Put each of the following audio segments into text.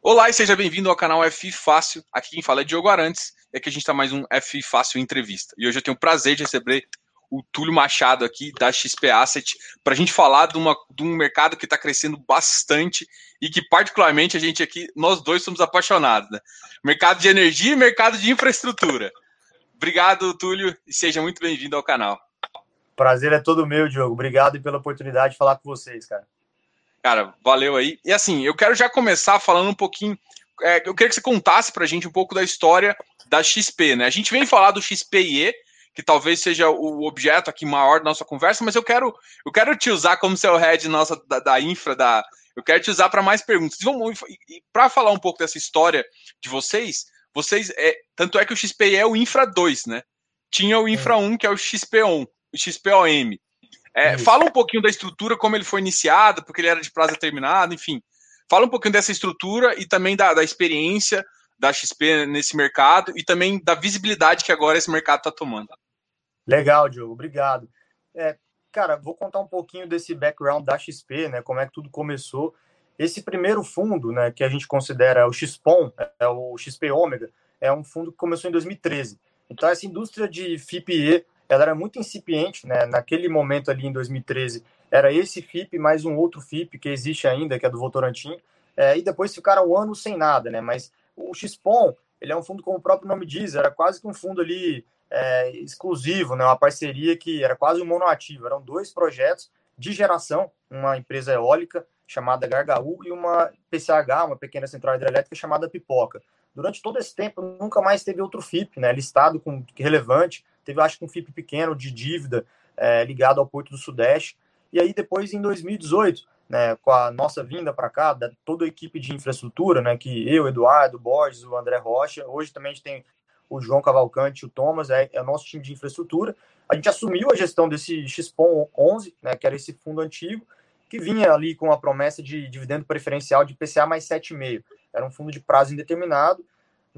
Olá e seja bem-vindo ao canal F Fácil. Aqui quem fala é Diogo Arantes e aqui a gente está mais um F Fácil Entrevista. E hoje eu tenho o prazer de receber o Túlio Machado aqui da XP Asset para a gente falar de, uma, de um mercado que está crescendo bastante e que particularmente a gente aqui, nós dois somos apaixonados, né? Mercado de energia e mercado de infraestrutura. Obrigado, Túlio, e seja muito bem-vindo ao canal. Prazer é todo meu, Diogo. Obrigado pela oportunidade de falar com vocês, cara. Cara, valeu aí. E assim, eu quero já começar falando um pouquinho. É, eu queria que você contasse pra gente um pouco da história da XP, né? A gente vem falar do XPIE, que talvez seja o objeto aqui maior da nossa conversa, mas eu quero, eu quero te usar como seu head nossa da, da infra, da, eu quero te usar para mais perguntas. Vamos, para falar um pouco dessa história de vocês, vocês é, tanto é que o XPIE é o Infra 2, né? Tinha o Infra 1, que é o XPOM, o XPOM. É, fala um pouquinho da estrutura, como ele foi iniciado, porque ele era de prazo determinado, enfim. Fala um pouquinho dessa estrutura e também da, da experiência da XP nesse mercado e também da visibilidade que agora esse mercado está tomando. Legal, Diogo, obrigado. É, cara, vou contar um pouquinho desse background da XP, né? Como é que tudo começou. Esse primeiro fundo, né, que a gente considera o XPOM, é o XP Ômega, é um fundo que começou em 2013. Então, essa indústria de FIPE ela era muito incipiente, né? Naquele momento ali em 2013, era esse FIP mais um outro FIP que existe ainda, que é do Votorantim, é, e depois ficaram um ano sem nada, né? Mas o XPOM, ele é um fundo, como o próprio nome diz, era quase que um fundo ali é, exclusivo, né? Uma parceria que era quase um monoativo. Eram dois projetos de geração, uma empresa eólica chamada Gargaú e uma PCH, uma pequena central hidrelétrica chamada Pipoca. Durante todo esse tempo, nunca mais teve outro FIP, né? Listado com relevante teve acho que um FIP pequeno de dívida é, ligado ao Porto do Sudeste. E aí depois, em 2018, né, com a nossa vinda para cá, da, toda a equipe de infraestrutura, né, que eu, Eduardo, Borges, o André Rocha, hoje também a gente tem o João Cavalcante, o Thomas, é, é o nosso time de infraestrutura. A gente assumiu a gestão desse XPOM 11, né, que era esse fundo antigo, que vinha ali com a promessa de dividendo preferencial de PCA mais 7,5. Era um fundo de prazo indeterminado,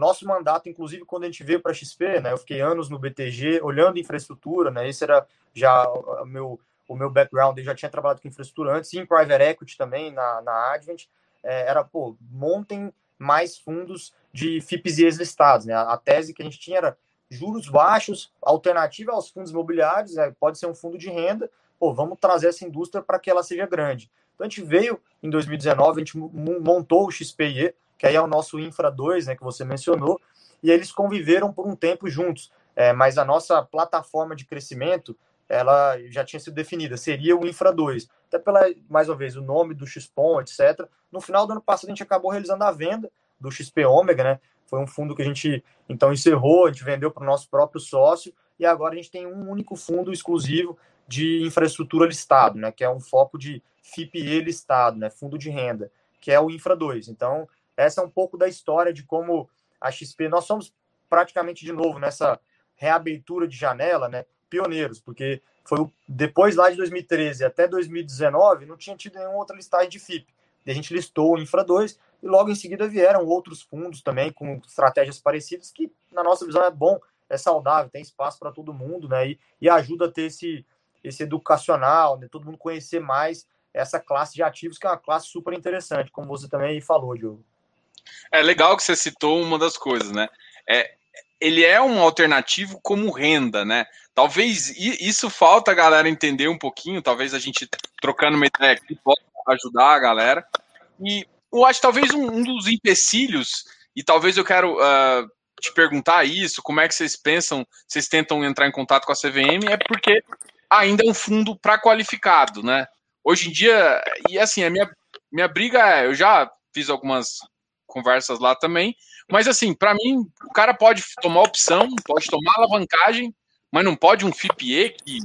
nosso mandato, inclusive, quando a gente veio para a XP, né, eu fiquei anos no BTG, olhando infraestrutura, né, esse era já o meu, o meu background, eu já tinha trabalhado com infraestrutura antes, e em private equity também, na, na Advent, é, era, pô, montem mais fundos de FIPs e listados, né, a, a, tese que a gente tinha era juros baixos, alternativa aos fundos imobiliários, né, pode ser um fundo de renda, pô, vamos trazer essa indústria para que ela seja grande. Então a gente veio em 2019, a gente montou o XPIE, que aí é o nosso Infra 2, né, que você mencionou, e eles conviveram por um tempo juntos. É, mas a nossa plataforma de crescimento, ela já tinha sido definida, seria o Infra 2. Até pela, mais uma vez, o nome do XPOM, etc. No final do ano passado, a gente acabou realizando a venda do XP Ômega, né? Foi um fundo que a gente, então, encerrou, a gente vendeu para o nosso próprio sócio, e agora a gente tem um único fundo exclusivo de infraestrutura listado, né? Que é um foco de FIPE listado, né? Fundo de renda, que é o Infra 2. Então, essa é um pouco da história de como a XP, nós somos praticamente de novo nessa reabertura de janela, né? Pioneiros, porque foi depois lá de 2013 até 2019 não tinha tido nenhuma outra listagem de FIP. E a gente listou o Infra 2 e logo em seguida vieram outros fundos também com estratégias parecidas que na nossa visão é bom, é saudável, tem espaço para todo mundo, né? E, e, ajuda a ter esse esse educacional, né? Todo mundo conhecer mais essa classe de ativos que é uma classe super interessante, como você também falou, Diogo. É legal que você citou uma das coisas, né? É, ele é um alternativo como renda, né? Talvez isso falta a galera entender um pouquinho, talvez a gente trocando uma ideia aqui possa ajudar a galera. E eu acho talvez um, um dos empecilhos, e talvez eu quero uh, te perguntar isso, como é que vocês pensam, vocês tentam entrar em contato com a CVM, é porque ainda é um fundo para qualificado, né? Hoje em dia, e assim, a minha, minha briga é, eu já fiz algumas conversas lá também. Mas assim, para mim, o cara pode tomar opção, pode tomar alavancagem, mas não pode um FIPE que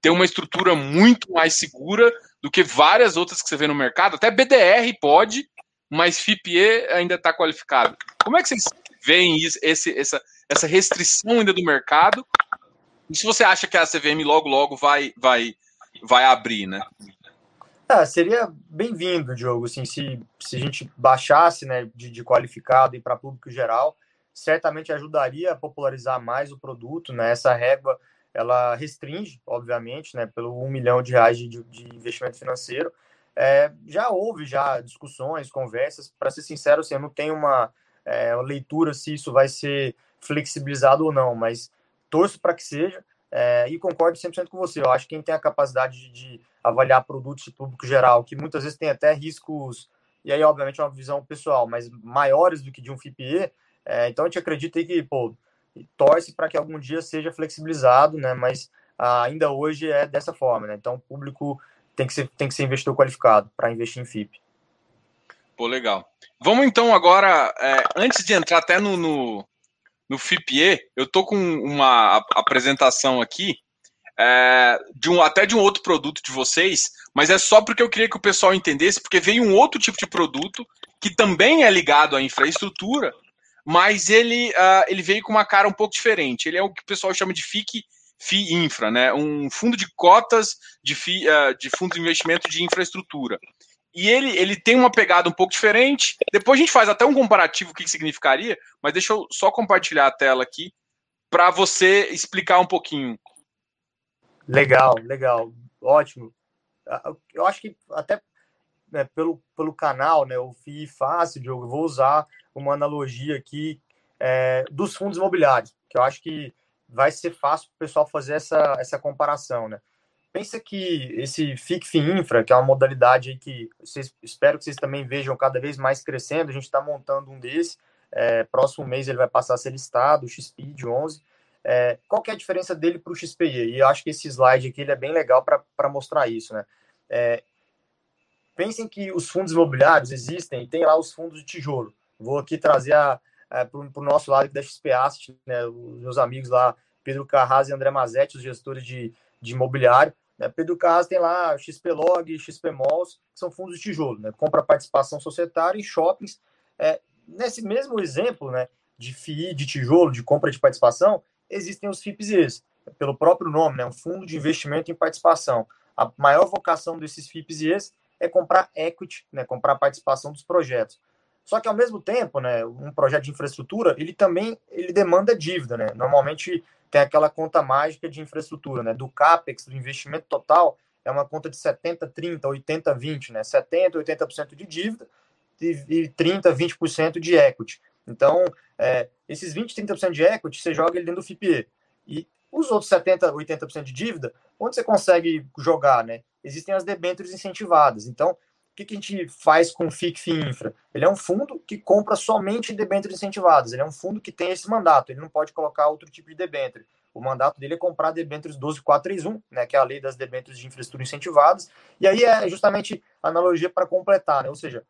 tem uma estrutura muito mais segura do que várias outras que você vê no mercado. Até BDR pode, mas FIPE ainda está qualificado. Como é que vocês veem isso, esse, essa, essa restrição ainda do mercado? E se você acha que a CVM logo, logo vai, vai, vai abrir, né? Ah, seria bem-vindo, Diogo, assim, se, se a gente baixasse né, de, de qualificado e para público geral, certamente ajudaria a popularizar mais o produto, né? Essa régua, ela restringe, obviamente, né, pelo um milhão de reais de, de investimento financeiro, É, já houve já discussões, conversas. Para ser sincero, assim, eu não tenho uma, é, uma leitura se isso vai ser flexibilizado ou não, mas torço para que seja. É, e concordo 100% com você. Eu acho que quem tem a capacidade de, de, avaliar produtos de público geral, que muitas vezes tem até riscos, e aí, obviamente, é uma visão pessoal, mas maiores do que de um FIPE, é, então a gente acredita que, pô, torce para que algum dia seja flexibilizado, né? Mas ah, ainda hoje é dessa forma, né? Então o público tem que ser, tem que ser investidor qualificado para investir em FIP. Pô, legal. Vamos então agora, é, antes de entrar até no, no, no FIPE, eu tô com uma apresentação aqui é, de um, até de um outro produto de vocês, mas é só porque eu queria que o pessoal entendesse, porque veio um outro tipo de produto que também é ligado à infraestrutura, mas ele, uh, ele veio com uma cara um pouco diferente. Ele é o que o pessoal chama de FIC FI Infra, né? um fundo de cotas de, FI, uh, de fundo de investimento de infraestrutura. E ele, ele tem uma pegada um pouco diferente. Depois a gente faz até um comparativo o que, que significaria, mas deixa eu só compartilhar a tela aqui para você explicar um pouquinho. Legal, legal, ótimo. Ah, eu acho que até né, pelo, pelo canal, né, o FII fácil, Diogo, eu vou usar uma analogia aqui é, dos fundos imobiliários, que eu acho que vai ser fácil para o pessoal fazer essa, essa comparação, né? Pensa que esse FICF Infra, que é uma modalidade que vocês, espero que vocês também vejam cada vez mais crescendo, a gente está montando um desse, é, próximo mês ele vai passar a ser listado, o XPID 11. É, qual que é a diferença dele para o XPI? E eu acho que esse slide aqui ele é bem legal para mostrar isso, né? É, pensem que os fundos imobiliários existem tem lá os fundos de tijolo. Vou aqui trazer é, para o nosso lado da XP Asset, né, os meus amigos lá, Pedro Carras e André Mazetti, os gestores de, de imobiliário. Né, Pedro Carras tem lá XP Log, XP Malls, que são fundos de tijolo, né, compra participação societária em shoppings. É, nesse mesmo exemplo né, de FII de tijolo, de compra de participação, existem os FIPS, pelo próprio nome, né, um fundo de investimento em participação. A maior vocação desses FIPS é comprar equity, né, comprar participação dos projetos. Só que ao mesmo tempo, né, um projeto de infraestrutura, ele também ele demanda dívida, né? Normalmente tem aquela conta mágica de infraestrutura, né, do capex, do investimento total, é uma conta de 70, 30, 80, 20, né? 70, 80% de dívida e 30, 20% de equity. Então, é, esses 20, 30% de equity, você joga ele dentro do FIPE. E os outros 70, 80% de dívida, onde você consegue jogar, né? Existem as debêntures incentivadas. Então, que, que a gente faz com o FICF Infra? Ele é um fundo que compra somente debêntures incentivadas. Ele é um fundo que tem esse mandato. Ele não pode colocar outro tipo de debênture. O mandato dele é comprar debêntures 12431, né, que é a lei das debêntures de infraestrutura incentivadas. E aí é justamente a analogia para completar, né? Ou seja,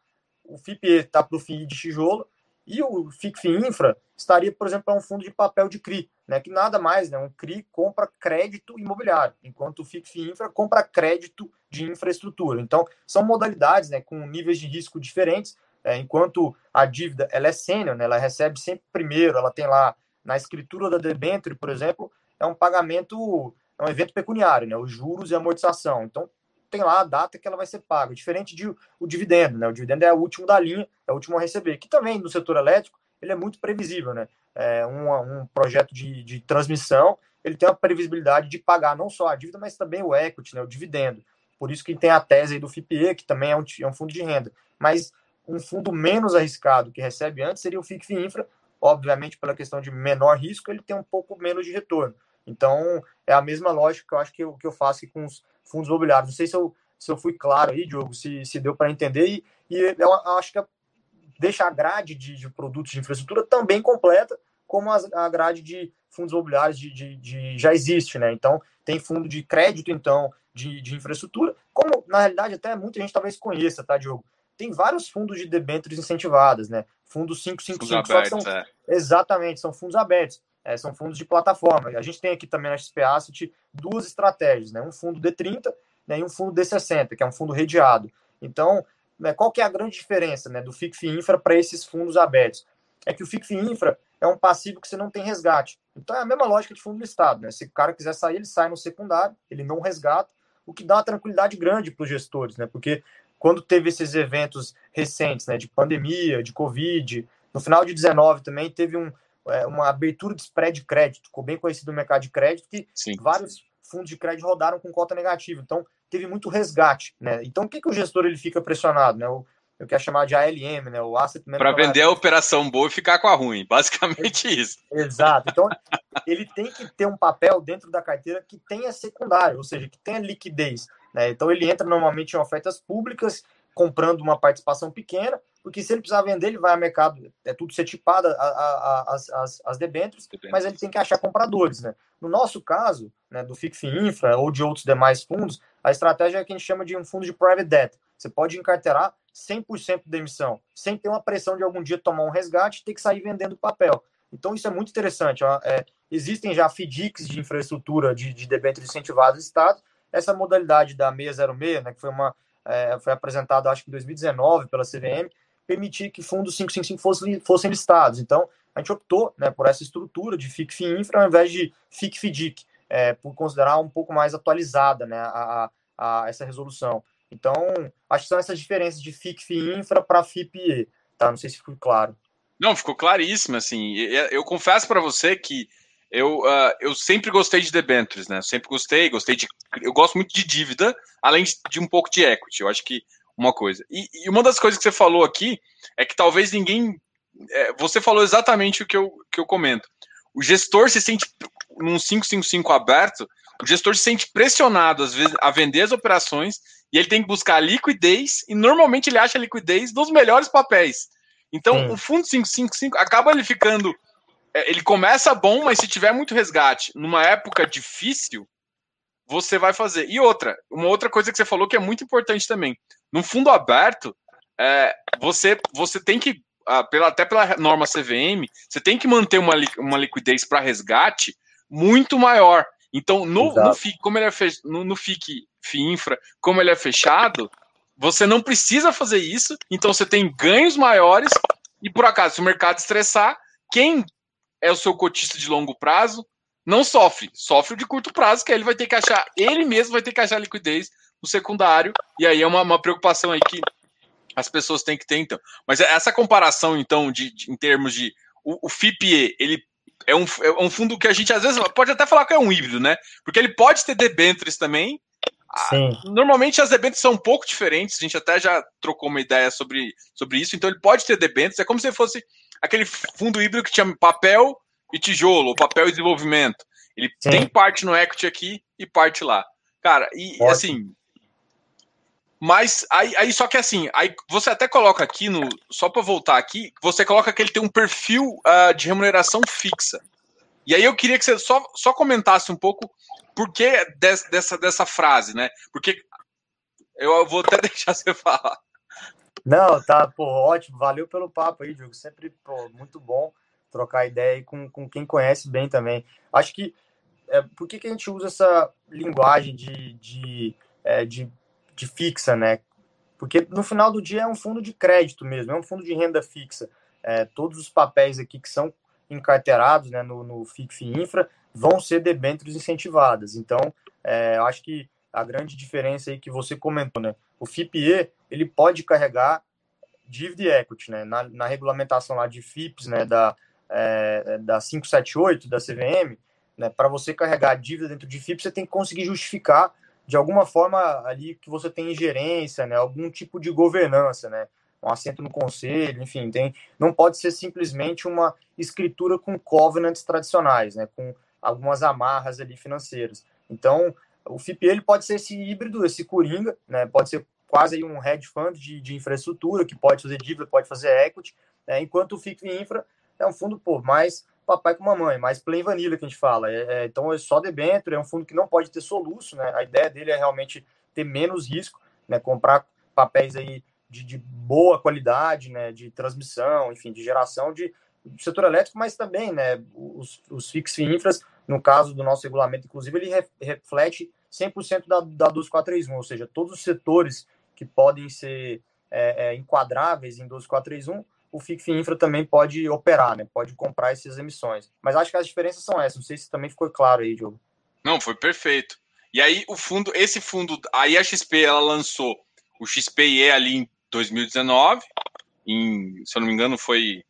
o FIPE está para o FII de tijolo e o FICF Infra estaria, por exemplo, para um fundo de papel de CRI, né, que nada mais, né, um CRI compra crédito imobiliário, enquanto o FICF Infra compra crédito de infraestrutura. Então, são modalidades né, com níveis de risco diferentes, é, enquanto a dívida ela é sênior, né, ela recebe sempre primeiro, ela tem lá na escritura da debenture, por exemplo, é um pagamento, é um evento pecuniário, né, os juros e amortização. Então, tem lá a data que ela vai ser paga, diferente de o dividendo, né? O dividendo é o último da linha, é o último a receber, que também no setor elétrico ele é muito previsível, né? É um, um projeto de, de transmissão, ele tem a previsibilidade de pagar não só a dívida, mas também o equity, né? O dividendo. Por isso que tem a tese do FIPE, que também é um, é um fundo de renda. Mas um fundo menos arriscado que recebe antes seria o FICF Infra, obviamente pela questão de menor risco, ele tem um pouco menos de retorno. Então, é a mesma lógica que eu acho que eu, que eu faço com os fundos imobiliários. Não sei se eu, se eu fui claro aí, Diogo, se, se deu para entender, e, e eu acho que deixa a grade de, de, produtos de infraestrutura também completa, como a, a grade de fundos imobiliários de, de, de, já existe, né? Então, tem fundo de crédito, então, de, de infraestrutura, como na realidade até muita gente talvez conheça, tá, Diogo? Tem vários fundos de debêntures incentivadas, né? Fundos 555, fundos abertos, são, é. exatamente, são fundos abertos é, são fundos de plataforma. A gente tem aqui também na XP Asset duas estratégias, né? um fundo D30 né, e um fundo D60, que é um fundo redeado. Então, né, qual que é a grande diferença né, do FICF Infra para esses fundos abertos? É que o FICF Infra é um passivo que você não tem resgate. Então é a mesma lógica de fundo listado. Né? Se o cara quiser sair, ele sai no secundário, ele não resgata, o que dá uma tranquilidade grande para os gestores, né? Porque quando teve esses eventos recentes, né, de pandemia, de Covid, no final de 19 também teve um, uma abertura de spread de crédito, ficou bem conhecido no mercado de crédito, que Sim. vários fundos de crédito rodaram com cota negativa. Então, teve muito resgate, né? Então, o que, que o gestor ele fica pressionado, né? O, eu quero chamar de ALM, né? O Asset Para vender a operação boa e ficar com a ruim, basicamente isso. Exato. Então, ele tem que ter um papel dentro da carteira que tenha secundário, ou seja, que tenha liquidez. Né? Então, ele entra normalmente em ofertas públicas, comprando uma participação pequena, porque se ele precisar vender, ele vai ao mercado, é tudo ser tipado, a, a, a, as, as, as debêntures, mas ele tem que achar compradores. Né? No nosso caso, né, do FICF Infra ou de outros demais fundos, a estratégia é que a gente chama de um fundo de private debt. Você pode encarterar 100% da emissão, sem ter uma pressão de algum dia tomar um resgate e ter que sair vendendo papel. Então, isso é muito interessante. É, existem já FDICs de infraestrutura de, de debêntures incentivados do Estado. Essa modalidade da 606, né, que foi, uma, é, foi apresentada, acho que em 2019, pela CVM, permitir que fundos 555 fossem, listados. Então, a gente optou né, por essa estrutura de FIC-FIINFRA ao invés de FIC-FDIC, é, por considerar um pouco mais atualizada né, a, a, a essa resolução. Então, acho que são essas diferenças de FIC, Infra para FIPE, tá? Não sei se ficou claro. Não, ficou claríssimo, assim. Eu confesso para você que eu, uh, eu sempre gostei de debentures, né? Sempre gostei, gostei de. Eu gosto muito de dívida, além de, de um pouco de equity. Eu acho que uma coisa. E, e, uma das coisas que você falou aqui é que talvez ninguém. É, você falou exatamente o que eu, que eu comento. O gestor se sente num 555 aberto, o gestor se sente pressionado, às vezes, a vender as operações e ele tem que buscar liquidez, e normalmente ele acha liquidez dos melhores papéis. Então, hum. o fundo 555 acaba ele ficando. É, ele começa bom, mas se tiver muito resgate numa época difícil, você vai fazer. E outra, uma outra coisa que você falou que é muito importante também. No fundo aberto, é, você, você tem que, ah, até pela norma CVM, você tem que manter uma, uma liquidez para resgate muito maior. Então, no, no FIC, como ele é fech... no, no FIC FIINFRA, como ele é fechado, você não precisa fazer isso, então você tem ganhos maiores, e por acaso, se o mercado estressar, quem é o seu cotista de longo prazo não sofre, sofre o de curto prazo, que ele vai ter que achar, ele mesmo vai ter que achar liquidez no secundário, e aí é uma, uma preocupação aí que as pessoas têm que ter, então. Mas essa comparação, então, de, de em termos de o, o FIPE, ele é um, é um fundo que a gente às vezes pode até falar que é um híbrido, né? Porque ele pode ter debêntures também. Ah, Sim. Normalmente as debêntures são um pouco diferentes, a gente até já trocou uma ideia sobre, sobre isso, então ele pode ter debêntures, é como se fosse aquele fundo híbrido que tinha papel e tijolo, papel e desenvolvimento. Ele Sim. tem parte no equity aqui e parte lá. Cara, e Ótimo. assim, mas aí, aí, só que assim, aí você até coloca aqui no. Só para voltar aqui, você coloca que ele tem um perfil uh, de remuneração fixa. E aí eu queria que você só, só comentasse um pouco por que des, dessa, dessa frase, né? Porque eu vou até deixar você falar. Não, tá, pô, ótimo. Valeu pelo papo aí, Diogo. Sempre, pô, muito bom trocar ideia aí com, com quem conhece bem também. Acho que. É, por que, que a gente usa essa linguagem de, de, é, de de fixa, né? Porque no final do dia é um fundo de crédito mesmo, é um fundo de renda fixa. É, todos os papéis aqui que são encarteirados né, no, no FICF Infra vão ser debêntures incentivadas. Então, é, eu acho que a grande diferença aí que você comentou, né? O FIPE, ele pode carregar dívida e equity, né? Na, na regulamentação lá de FIPS, né, da, é, da 578, da CVM, né, para você carregar dívida dentro de FIPS, você tem que conseguir justificar de alguma forma ali que você tem ingerência, né, algum tipo de governança, né, um assento no conselho, enfim, tem, não pode ser simplesmente uma escritura com covenants tradicionais, né, com algumas amarras ali financeiras. Então, o FIP ele pode ser esse híbrido, esse coringa, né, pode ser quase um hedge fund de, de infraestrutura que pode fazer dívida, pode fazer equity, né, enquanto o FIC Infra é um fundo pô, mais papai com mamãe, mais plain vanilla que a gente fala. É, é, então é só debênture, é um fundo que não pode ter soluço, né? A ideia dele é realmente ter menos risco, né? Comprar papéis aí de, de boa qualidade, né? De transmissão, enfim, de geração de do setor elétrico, mas também, né? Os, os fix infras, no caso do nosso regulamento, inclusive, ele re, reflete 100% da, da 2431, ou seja, todos os setores que podem ser é, é, enquadráveis em 12431 o FIC Infra também pode operar, né? Pode comprar essas emissões. Mas acho que as diferenças são essas. Não sei se também ficou claro aí, Diogo. Não, foi perfeito. E aí o fundo, esse fundo, aí a XP ela lançou o XPE ali em 2019, em, se eu não me engano foi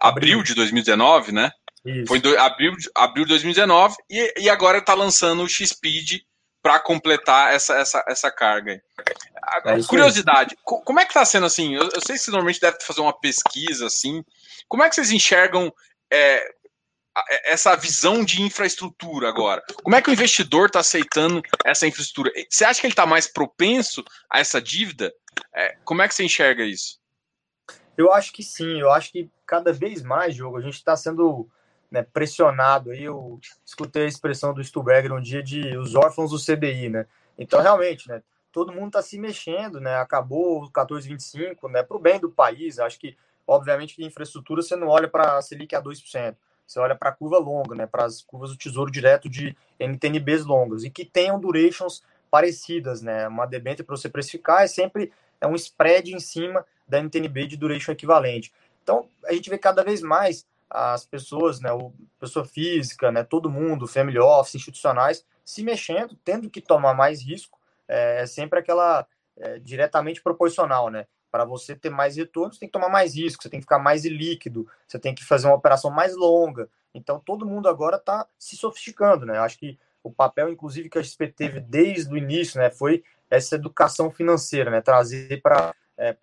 abril, abril de 2019, né? Isso. Foi do, abril, abril de 2019 e, e agora está lançando o XPED para completar essa, essa, essa carga. É curiosidade, como é que está sendo assim? Eu, eu, sei que você normalmente deve fazer uma pesquisa assim. Como é que vocês enxergam é, essa visão de infraestrutura agora? Como é que o investidor está aceitando essa infraestrutura? Você acha que ele está mais propenso a essa dívida? É, como é que você enxerga isso? Eu acho que sim, eu acho que cada vez mais, jogo, a gente está sendo né, pressionado. Aí eu escutei a expressão do Stuberger um dia de os órfãos do CDI, né? Então, realmente, né, todo mundo está se mexendo, né? Acabou o 1425, né? Para o bem do país. Acho que, obviamente, que infraestrutura você não olha para a Selic a 2%. Você olha para a curva longa, né? Para as curvas do Tesouro Direto de NTNBs longas e que tenham durations parecidas, né? Uma debênture para você precificar é sempre é um spread em cima da NTNB de duration equivalente. Então, a gente vê cada vez mais as pessoas, né, o pessoa física, né, todo mundo, family office, institucionais, se mexendo, tendo que tomar mais risco, é, é sempre aquela é, diretamente proporcional, né? Para você ter mais retorno, você tem que tomar mais risco, você tem que ficar mais líquido, você tem que fazer uma operação mais longa. Então, todo mundo agora está se sofisticando, né? Acho que o papel, inclusive, que a XP teve desde o início, né, foi essa educação financeira, né? Trazer para é,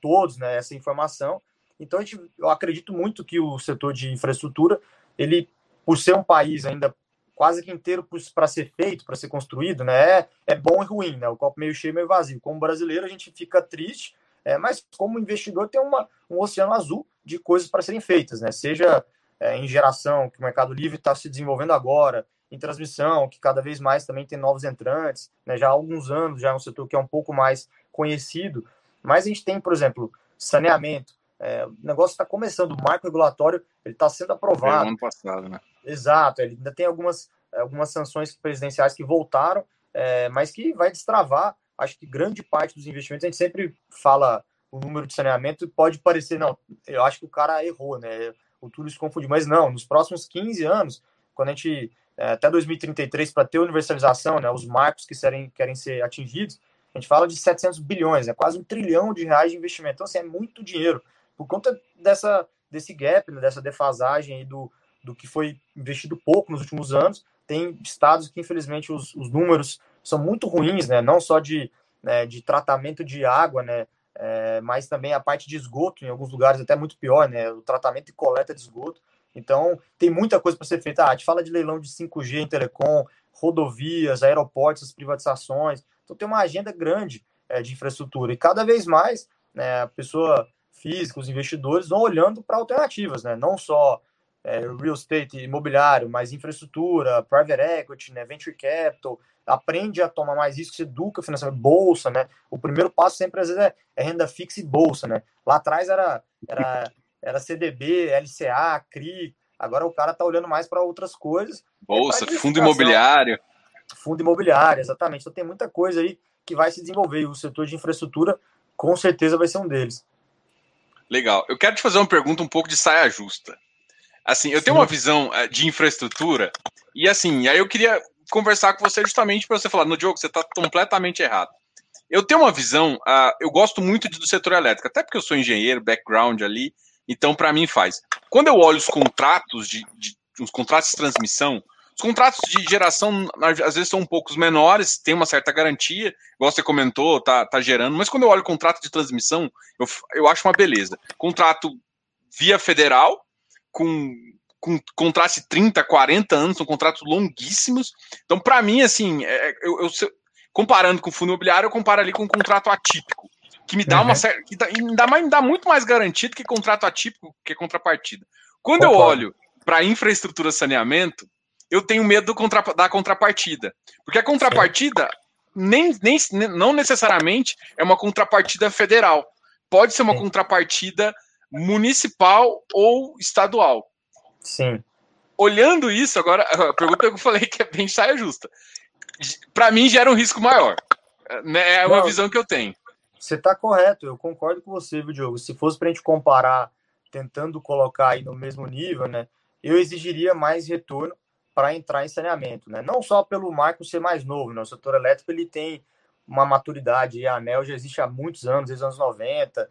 todos né, essa informação então, gente, eu acredito muito que o setor de infraestrutura, ele, por ser um país ainda quase que inteiro para ser feito, para ser construído, né, é, é bom e ruim, né, o copo meio cheio, meio vazio. Como brasileiro, a gente fica triste, é, mas como investidor, tem uma, um oceano azul de coisas para serem feitas, né, seja é, em geração, que o Mercado Livre está se desenvolvendo agora, em transmissão, que cada vez mais também tem novos entrantes, né, já há alguns anos, já é um setor que é um pouco mais conhecido, mas a gente tem, por exemplo, saneamento, é, o negócio está começando, o marco regulatório ele está sendo aprovado. É, ano passado, né? Exato, ele ainda tem algumas, algumas sanções presidenciais que voltaram, é, mas que vai destravar, acho que grande parte dos investimentos, a gente sempre fala o número de saneamento e pode parecer, não, eu acho que o cara errou, né? O Túlio se confundiu, mas não, nos próximos 15 anos, quando a gente, é, até 2033, para ter universalização, né, os marcos que querem, querem ser atingidos, a gente fala de 700 bilhões, é quase um trilhão de reais de investimento. Então, assim, é muito dinheiro por conta dessa, desse gap, né, dessa defasagem do, do que foi investido pouco nos últimos anos. Tem estados que, infelizmente, os, os números são muito ruins, né, não só de, né, de tratamento de água, né, é, mas também a parte de esgoto, em alguns lugares até muito pior, né, o tratamento e coleta de esgoto. Então, tem muita coisa para ser feita. Ah, a gente fala de leilão de 5G em telecom, rodovias, aeroportos, privatizações. Então, tem uma agenda grande é, de infraestrutura. E cada vez mais né, a pessoa física, os investidores vão olhando para alternativas, né? Não só é, real estate imobiliário, mas infraestrutura, private equity, né? venture capital, aprende a tomar mais risco, se educa financeiramente, bolsa, né? O primeiro passo sempre às vezes é, é, renda fixa e bolsa, né? Lá atrás era, era, era CDB, LCA, CRI, agora o cara tá olhando mais para outras coisas. Bolsa, fundo imobiliário. Fundo imobiliário, exatamente. Então tem muita coisa aí que vai se desenvolver e o setor de infraestrutura com certeza vai ser um deles. Legal. Eu quero te fazer uma pergunta um pouco de saia justa. Assim, eu Sim. tenho uma visão eh, de infraestrutura e assim, aí eu queria conversar com você justamente para você falar, no jogo você está completamente errado. Eu tenho uma visão, uh, eu gosto muito do setor elétrico, até porque eu sou engenheiro, background ali, então para mim faz. Quando eu olho os contratos de, de os contratos de transmissão, os contratos de geração, às vezes, são um pouco menores, tem uma certa garantia, igual você comentou, tá, tá gerando, mas quando eu olho o contrato de transmissão, eu, eu acho uma beleza. Contrato via federal, com, com contrato de 30, 40 anos, são contratos longuíssimos. Então, para mim, assim, é, é, eu, eu, comparando com o fundo imobiliário, eu comparo ali com um contrato atípico, que me dá uhum. uma certa. Que dá, me, dá, me dá muito mais garantido que contrato atípico, que contrapartida. Quando Concordo. eu olho para infraestrutura saneamento, eu tenho medo contra, da contrapartida. Porque a contrapartida nem, nem, não necessariamente é uma contrapartida federal. Pode ser uma Sim. contrapartida municipal ou estadual. Sim. Olhando isso, agora, a pergunta que eu falei que é bem saia justa. Para mim gera um risco maior. Né? É uma não, visão que eu tenho. Você está correto, eu concordo com você, viu, Diogo? Se fosse para a gente comparar, tentando colocar aí no mesmo nível, né? Eu exigiria mais retorno para entrar em saneamento, né? Não só pelo marco ser mais novo, né? O setor elétrico ele tem uma maturidade, a ANEL já existe há muitos anos, desde os anos 90.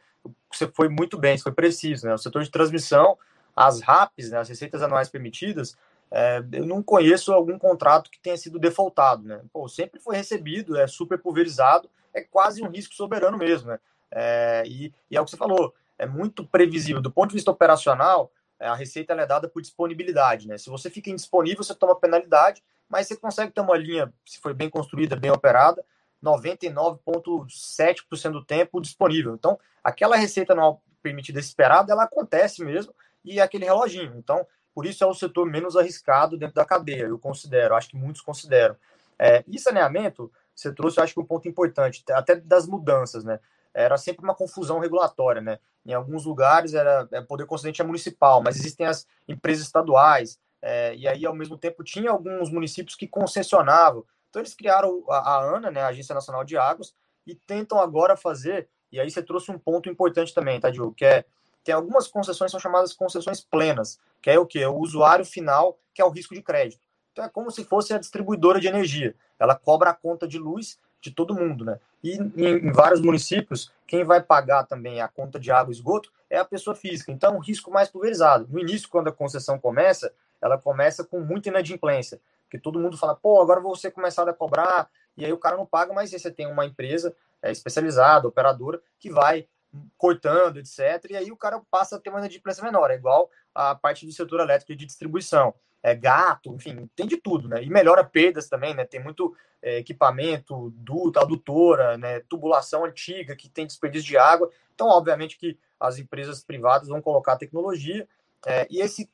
Você foi muito bem, foi preciso, né? O setor de transmissão, as RAPs, né, as receitas anuais permitidas, é, eu não conheço algum contrato que tenha sido defaultado, né? Pô, sempre foi recebido, é super pulverizado, é quase um risco soberano mesmo, né? É, e, e, é o que você falou, é muito previsível. Do ponto de vista operacional, a receita é dada por disponibilidade, né? Se você fica indisponível, você toma penalidade, mas você consegue ter uma linha, se foi bem construída, bem operada, 99,7% do tempo disponível. Então, aquela receita não permitida esperada, ela acontece mesmo, e é aquele reloginho. Então, por isso é o setor menos arriscado dentro da cadeia, eu considero, acho que muitos consideram. É, e saneamento, você trouxe, eu acho que um ponto importante, até das mudanças, né? Era sempre uma confusão regulatória, né? Em alguns lugares era é, poder concedente é municipal, mas existem as empresas estaduais, é, e aí ao mesmo tempo tinha alguns municípios que concessionavam. Então eles criaram a, a ANA, né, a Agência Nacional de Águas, e tentam agora fazer, e aí você trouxe um ponto importante também, tá, Diogo, que é tem algumas concessões são chamadas concessões plenas, que é o que? O usuário final, que é o risco de crédito. Então é como se fosse a distribuidora de energia. Ela cobra a conta de luz de todo mundo, né? E em, vários municípios, quem vai pagar também a conta de água e esgoto é a pessoa física. Então é um risco mais pulverizado. No início, quando a concessão começa, ela começa com muita inadimplência, porque todo mundo fala, pô, agora vou ser começado a cobrar, e aí o cara não paga, mas aí você tem uma empresa é, especializada, operadora, que vai cortando, etc. E aí o cara passa a ter uma inadimplência menor. É igual a parte do setor elétrico e de distribuição. É gato, enfim, tem de tudo, né? E melhora perdas também, né? Tem muito é, equipamento, duta, adutora, né? Tubulação antiga que tem desperdício de água. Então, obviamente que as empresas privadas vão colocar tecnologia é, e esse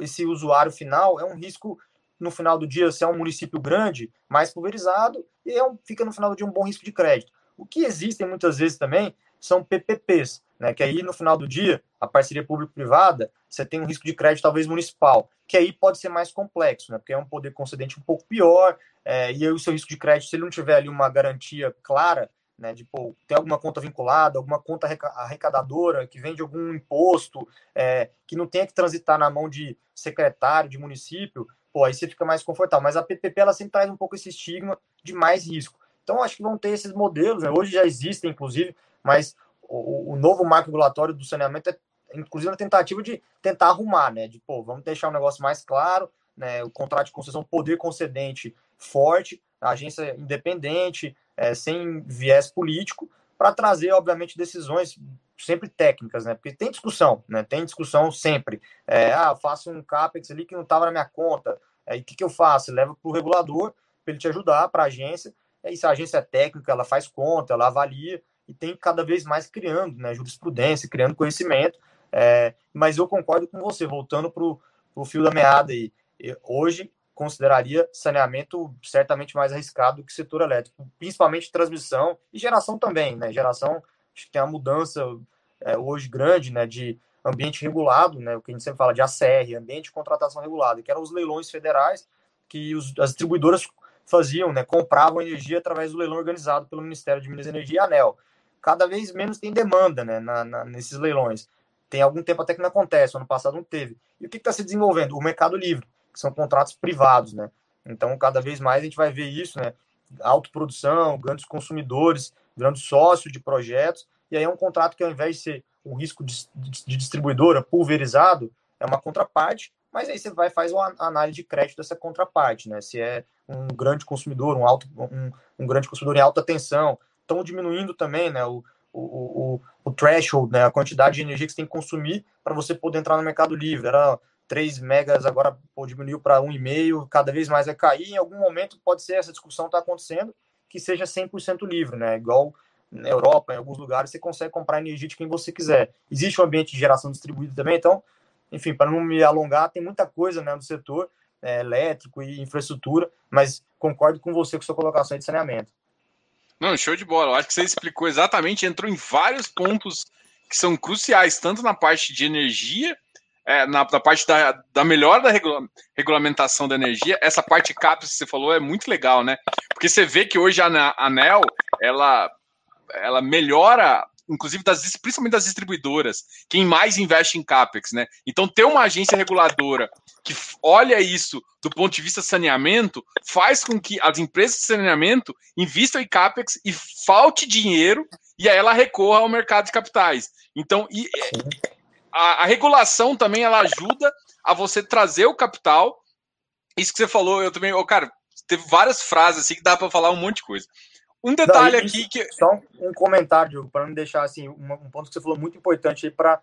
esse usuário final é um risco no final do dia se é um município grande, mais pulverizado e é um, fica no final do dia um bom risco de crédito. O que existem muitas vezes também são PPPs, né? Que aí no final do dia, a parceria público-privada, você tem um risco de crédito talvez municipal, que aí pode ser mais complexo, né? Porque é um poder concedente um pouco pior, é, e aí o seu risco de crédito, se ele não tiver ali uma garantia clara, né? De pô, ter alguma conta vinculada, alguma conta arrecadadora que vende algum imposto, é, que não tenha que transitar na mão de secretário de município, pô, aí você fica mais confortável. Mas a PPP ela sempre traz um pouco esse estigma de mais risco. Então, acho que vão ter esses modelos, né? hoje já existem, inclusive, mas o, o, novo marco regulatório do saneamento é, inclusive, uma tentativa de tentar arrumar, né? De, pô, vamos deixar o um negócio mais claro, né? O contrato de concessão, poder concedente forte, agência independente, é, sem viés político, para trazer, obviamente, decisões sempre técnicas, né? Porque tem discussão, né? Tem discussão sempre. É, ah, faço um CAPEX ali que não estava na minha conta. Aí o que, que eu faço? Leva para o regulador para ele te ajudar, para a agência. E se a agência é técnica, ela faz conta, ela avalia, e tem cada vez mais criando né, jurisprudência, criando conhecimento. É, mas eu concordo com você, voltando para o fio da meada aí. Hoje, consideraria saneamento certamente mais arriscado que setor elétrico, principalmente transmissão e geração também. Né? Geração, acho que tem uma mudança é, hoje grande né, de ambiente regulado, né, o que a gente sempre fala de ACR, ambiente de contratação regulada, que eram os leilões federais que os, as distribuidoras faziam, né, compravam energia através do leilão organizado pelo Ministério de Minas e Energia e ANEL cada vez menos tem demanda né, na, na, nesses leilões. Tem algum tempo até que não acontece, ano passado não teve. E o que está se desenvolvendo? O mercado livre, que são contratos privados, né? Então, cada vez mais a gente vai ver isso, né? Autoprodução, grandes consumidores, virando sócio de projetos, e aí é um contrato que ao invés de ser um risco de, de, de distribuidora pulverizado, é uma contraparte, mas aí você vai faz uma análise de crédito dessa contraparte, né? Se é um grande consumidor, um, alto, um, um grande consumidor em alta tensão, estão diminuindo também né, o, o, o, o, threshold, né, a quantidade de energia que você tem que consumir para você poder entrar no mercado livre. Era 3 megas, agora pô, diminuiu para 1,5, cada vez mais vai cair. Em algum momento pode ser, essa discussão está acontecendo, que seja 100% livre, né? Igual na Europa, em alguns lugares, você consegue comprar energia de quem você quiser. Existe um ambiente de geração distribuída também, então, enfim, para não me alongar, tem muita coisa né, no setor é, elétrico e infraestrutura, mas concordo com você com sua colocação de saneamento. Não, show de bola. Eu acho que você explicou exatamente, entrou em vários pontos que são cruciais, tanto na parte de energia, é, na, na, parte da, da melhora da regula regulamentação da energia. Essa parte CAPES que você falou é muito legal, né? Porque você vê que hoje a ANEL, ela, ela melhora inclusive das, principalmente das distribuidoras, quem mais investe em CAPEX, né? Então, ter uma agência reguladora que olha isso do ponto de vista saneamento faz com que as empresas de saneamento invistam em CAPEX e falte dinheiro e aí ela recorra ao mercado de capitais. Então, e, a, a regulação também ela ajuda a você trazer o capital Isso que você falou, eu também, oh, cara, teve várias frases assim que dá para falar um monte de coisa. Um detalhe aqui que. Só um comentário, para não deixar assim, um, um, ponto que você falou muito importante para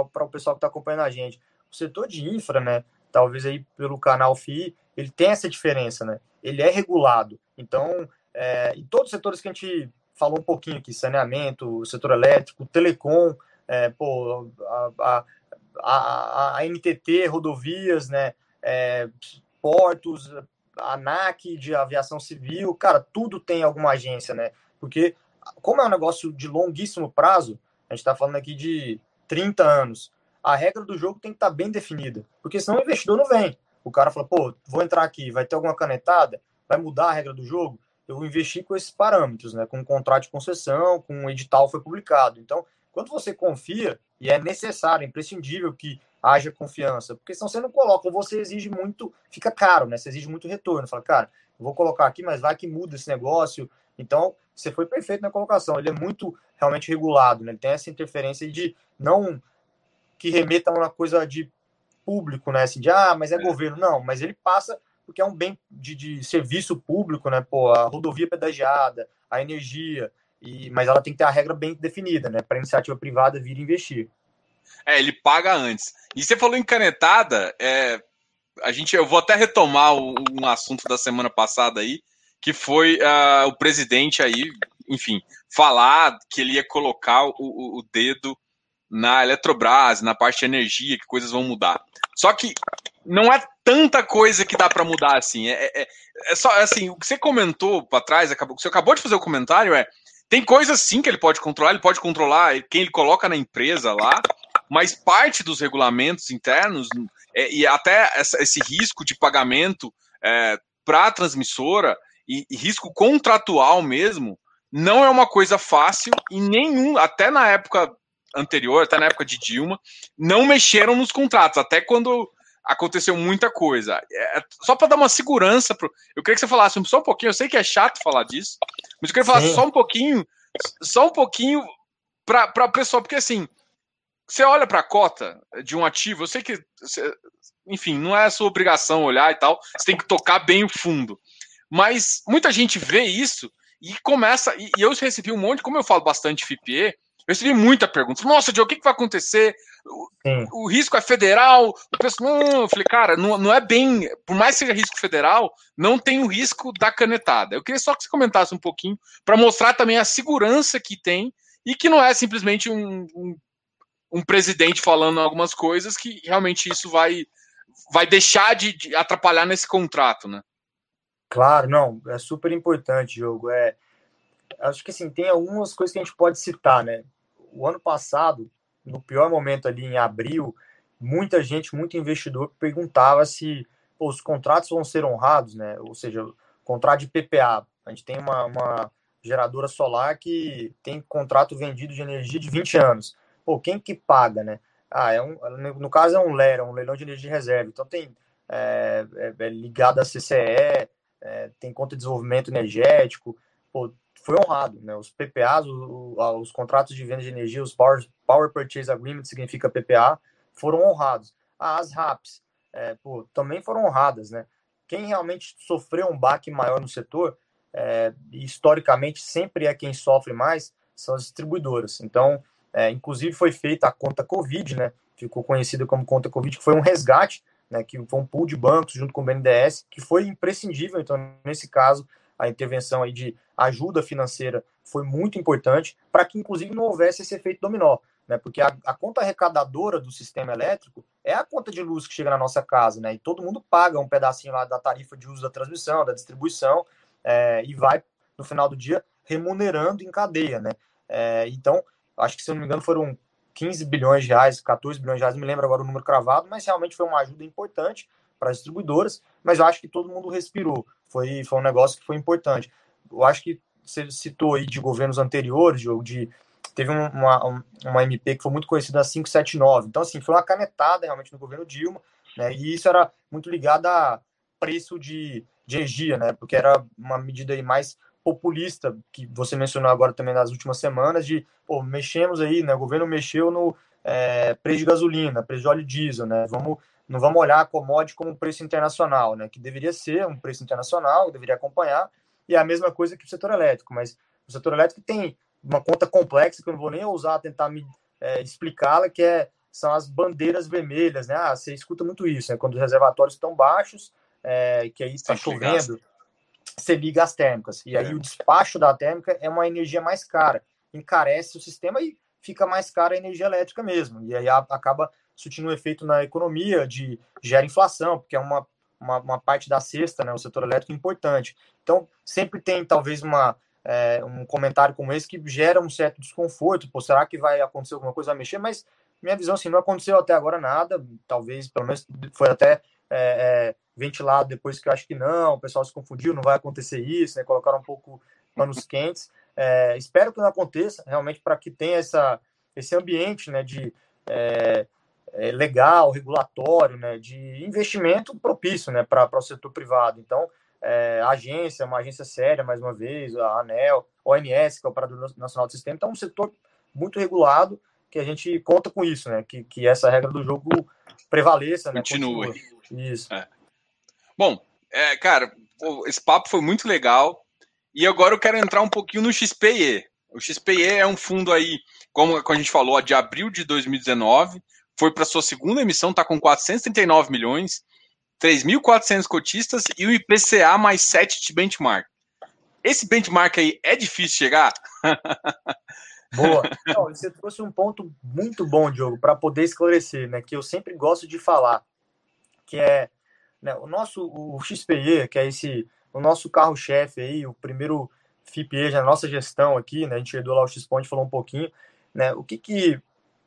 o pessoal que está acompanhando a gente. O setor de infra, né? Talvez aí pelo canal FI, ele tem essa diferença, né? Ele é regulado. Então, é, em todos os setores que a gente falou um pouquinho aqui, saneamento, setor elétrico, telecom, é, pô, a, a, a, a, NTT, rodovias, né? É, portos, ANAC de aviação civil, cara, tudo tem alguma agência, né? Porque, como é um negócio de longuíssimo prazo, a gente está falando aqui de 30 anos, a regra do jogo tem que estar tá bem definida, porque senão o investidor não vem. O cara fala, pô, vou entrar aqui, vai ter alguma canetada, vai mudar a regra do jogo? Eu investi com esses parâmetros, né? Com um contrato de concessão, com um edital foi publicado. Então, quando você confia, e é necessário, é imprescindível que haja confiança, porque senão você não coloca, ou você exige muito, fica caro, né? Você exige muito retorno. Fala, cara, eu vou colocar aqui, mas vai que muda esse negócio. Então, você foi perfeito na colocação. Ele é muito realmente regulado, né? Ele tem essa interferência de não que remeta a uma coisa de público, né? Assim, de ah, mas é, é. governo. Não, mas ele passa porque é um bem de, de serviço público, né? Pô, a rodovia pedagiada, a energia, e, mas ela tem que ter a regra bem definida, né? Para a iniciativa privada vir investir. É, ele paga antes. E você falou em canetada, é, a gente, eu vou até retomar um assunto da semana passada aí, que foi uh, o presidente aí, enfim, falar que ele ia colocar o, o, dedo na Eletrobras, na parte de energia, que coisas vão mudar. Só que não é tanta coisa que dá para mudar assim. É, é, é, só assim, o que você comentou para trás, acabou, você acabou de fazer o comentário é tem coisas sim que ele pode controlar, ele pode controlar quem ele coloca na empresa lá, mas parte dos regulamentos internos é, e até essa, esse risco de pagamento é, para a transmissora e, e, risco contratual mesmo não é uma coisa fácil e nenhum, até na época anterior, até na época de Dilma, não mexeram nos contratos, até quando aconteceu muita coisa. É, só para dar uma segurança, pro, eu queria que você falasse só um pouquinho, eu sei que é chato falar disso, mas eu queria falar Sim. só um pouquinho, só um pouquinho para a pessoa, porque assim, você olha para a cota de um ativo, eu sei que, enfim, não é a sua obrigação olhar e tal, você tem que tocar bem o fundo. Mas muita gente vê isso e começa. E, eu recebi um monte, como eu falo bastante FIPE, eu recebi muita pergunta. Nossa, Joe, o que, que vai acontecer? O, o, risco é federal? O pessoal, não, eu falei, cara, não, não é bem. Por mais que seja risco federal, não tem o risco da canetada. Eu queria só que você comentasse um pouquinho para mostrar também a segurança que tem e que não é simplesmente um, um um presidente falando algumas coisas que realmente isso vai, vai deixar de, de atrapalhar nesse contrato, né? Claro, não, é super importante, jogo. É, acho que assim, tem algumas coisas que a gente pode citar, né? O ano passado, no pior momento ali em abril, muita gente, muito investidor perguntava se pô, os contratos vão ser honrados, né? Ou seja, contrato de PPA. A gente tem uma, uma geradora solar que tem contrato vendido de energia de 20 anos pô, quem que paga, né? Ah, é um, no caso é um LER, um leilão de energia de reserva. Então tem é, é, é ligado à CCE, é, tem conta de desenvolvimento energético, pô, foi honrado, né? Os PPAs, os, os contratos de venda de energia, os Power, Power Purchase Agreement significa PPA, foram honrados. Ah, as RAPs, é, pô, também foram honradas, né? Quem realmente sofreu um baque maior no setor, é, historicamente sempre é quem sofre mais, são as distribuidoras. Então, é, inclusive foi feita a conta Covid, né? Ficou conhecida como conta Covid, que foi um resgate, né? Que foi um pool de bancos junto com o BNDES, que foi imprescindível. Então, nesse caso, a intervenção aí de ajuda financeira foi muito importante para que, inclusive, não houvesse esse efeito dominó. Né, porque a, a, conta arrecadadora do sistema elétrico é a conta de luz que chega na nossa casa, né? E todo mundo paga um pedacinho lá da tarifa de uso da transmissão, da distribuição, é, e vai, no final do dia, remunerando em cadeia, né? É, então, acho que se eu não me engano foram 15 bilhões de reais, 14 bilhões de reais, não me lembro agora o número cravado, mas realmente foi uma ajuda importante para as distribuidoras, mas eu acho que todo mundo respirou, foi, foi um negócio que foi importante. Eu acho que você citou aí de governos anteriores, de, teve uma, uma MP que foi muito conhecida, a 579, então assim, foi uma canetada realmente no governo Dilma, né, e isso era muito ligado a preço de, de energia, né, porque era uma medida aí mais populista que você mencionou agora também nas últimas semanas de pô, mexemos aí, né? O governo mexeu no é, preço de gasolina, preço de óleo diesel, né? Vamos não vamos olhar a commodity como preço internacional, né? Que deveria ser um preço internacional, deveria acompanhar, e é a mesma coisa que o setor elétrico, mas o setor elétrico tem uma conta complexa que eu não vou nem ousar tentar me é, explicá-la, que é, são as bandeiras vermelhas, né? Ah, você escuta muito isso, né? Quando os reservatórios estão baixos, é, que aí está chovendo, você liga as térmicas. E aí o despacho da térmica é uma energia mais cara, encarece o sistema e fica mais cara a energia elétrica mesmo. E aí acaba surtindo um efeito na economia, de gera inflação, porque é uma, uma, uma parte da cesta, né, o setor elétrico importante. Então, sempre tem talvez uma, é, um comentário como esse que gera um certo desconforto. Pô, será que vai acontecer alguma coisa a mexer? Mas minha visão, assim, não aconteceu até agora nada. Talvez, pelo menos, foi até é, é, ventilado depois que eu acho que não, o pessoal se confundiu, não vai acontecer isso, né? Colocaram um pouco panos quentes. É, espero que não aconteça, realmente, para que tenha essa, esse ambiente né, de é, é, legal, regulatório, né, de investimento propício né, para o setor privado. Então, é, a agência, uma agência séria, mais uma vez, a ANEL, ONS, que é o Operador Nacional do Sistema, então é um setor muito regulado, que a gente conta com isso, né, que, que essa regra do jogo prevaleça. Né, continue. continue. Isso. Bom, é, cara, esse papo foi muito legal, e agora eu quero entrar um pouquinho no XPE. O XPE é um fundo aí, como a gente falou, de abril de 2019, foi para sua segunda emissão, está com 439 milhões, 3.400 cotistas e o IPCA mais 7 de benchmark. Esse benchmark aí é difícil chegar? Boa. Não, você trouxe um ponto muito bom, Diogo, para poder esclarecer, né? Que eu sempre gosto de falar, que é né, o nosso o XPE, que é esse o nosso carro-chefe aí, o primeiro FIPE na nossa gestão aqui, né? A gente herdou lá o X-Point, falou um pouquinho, né? O que que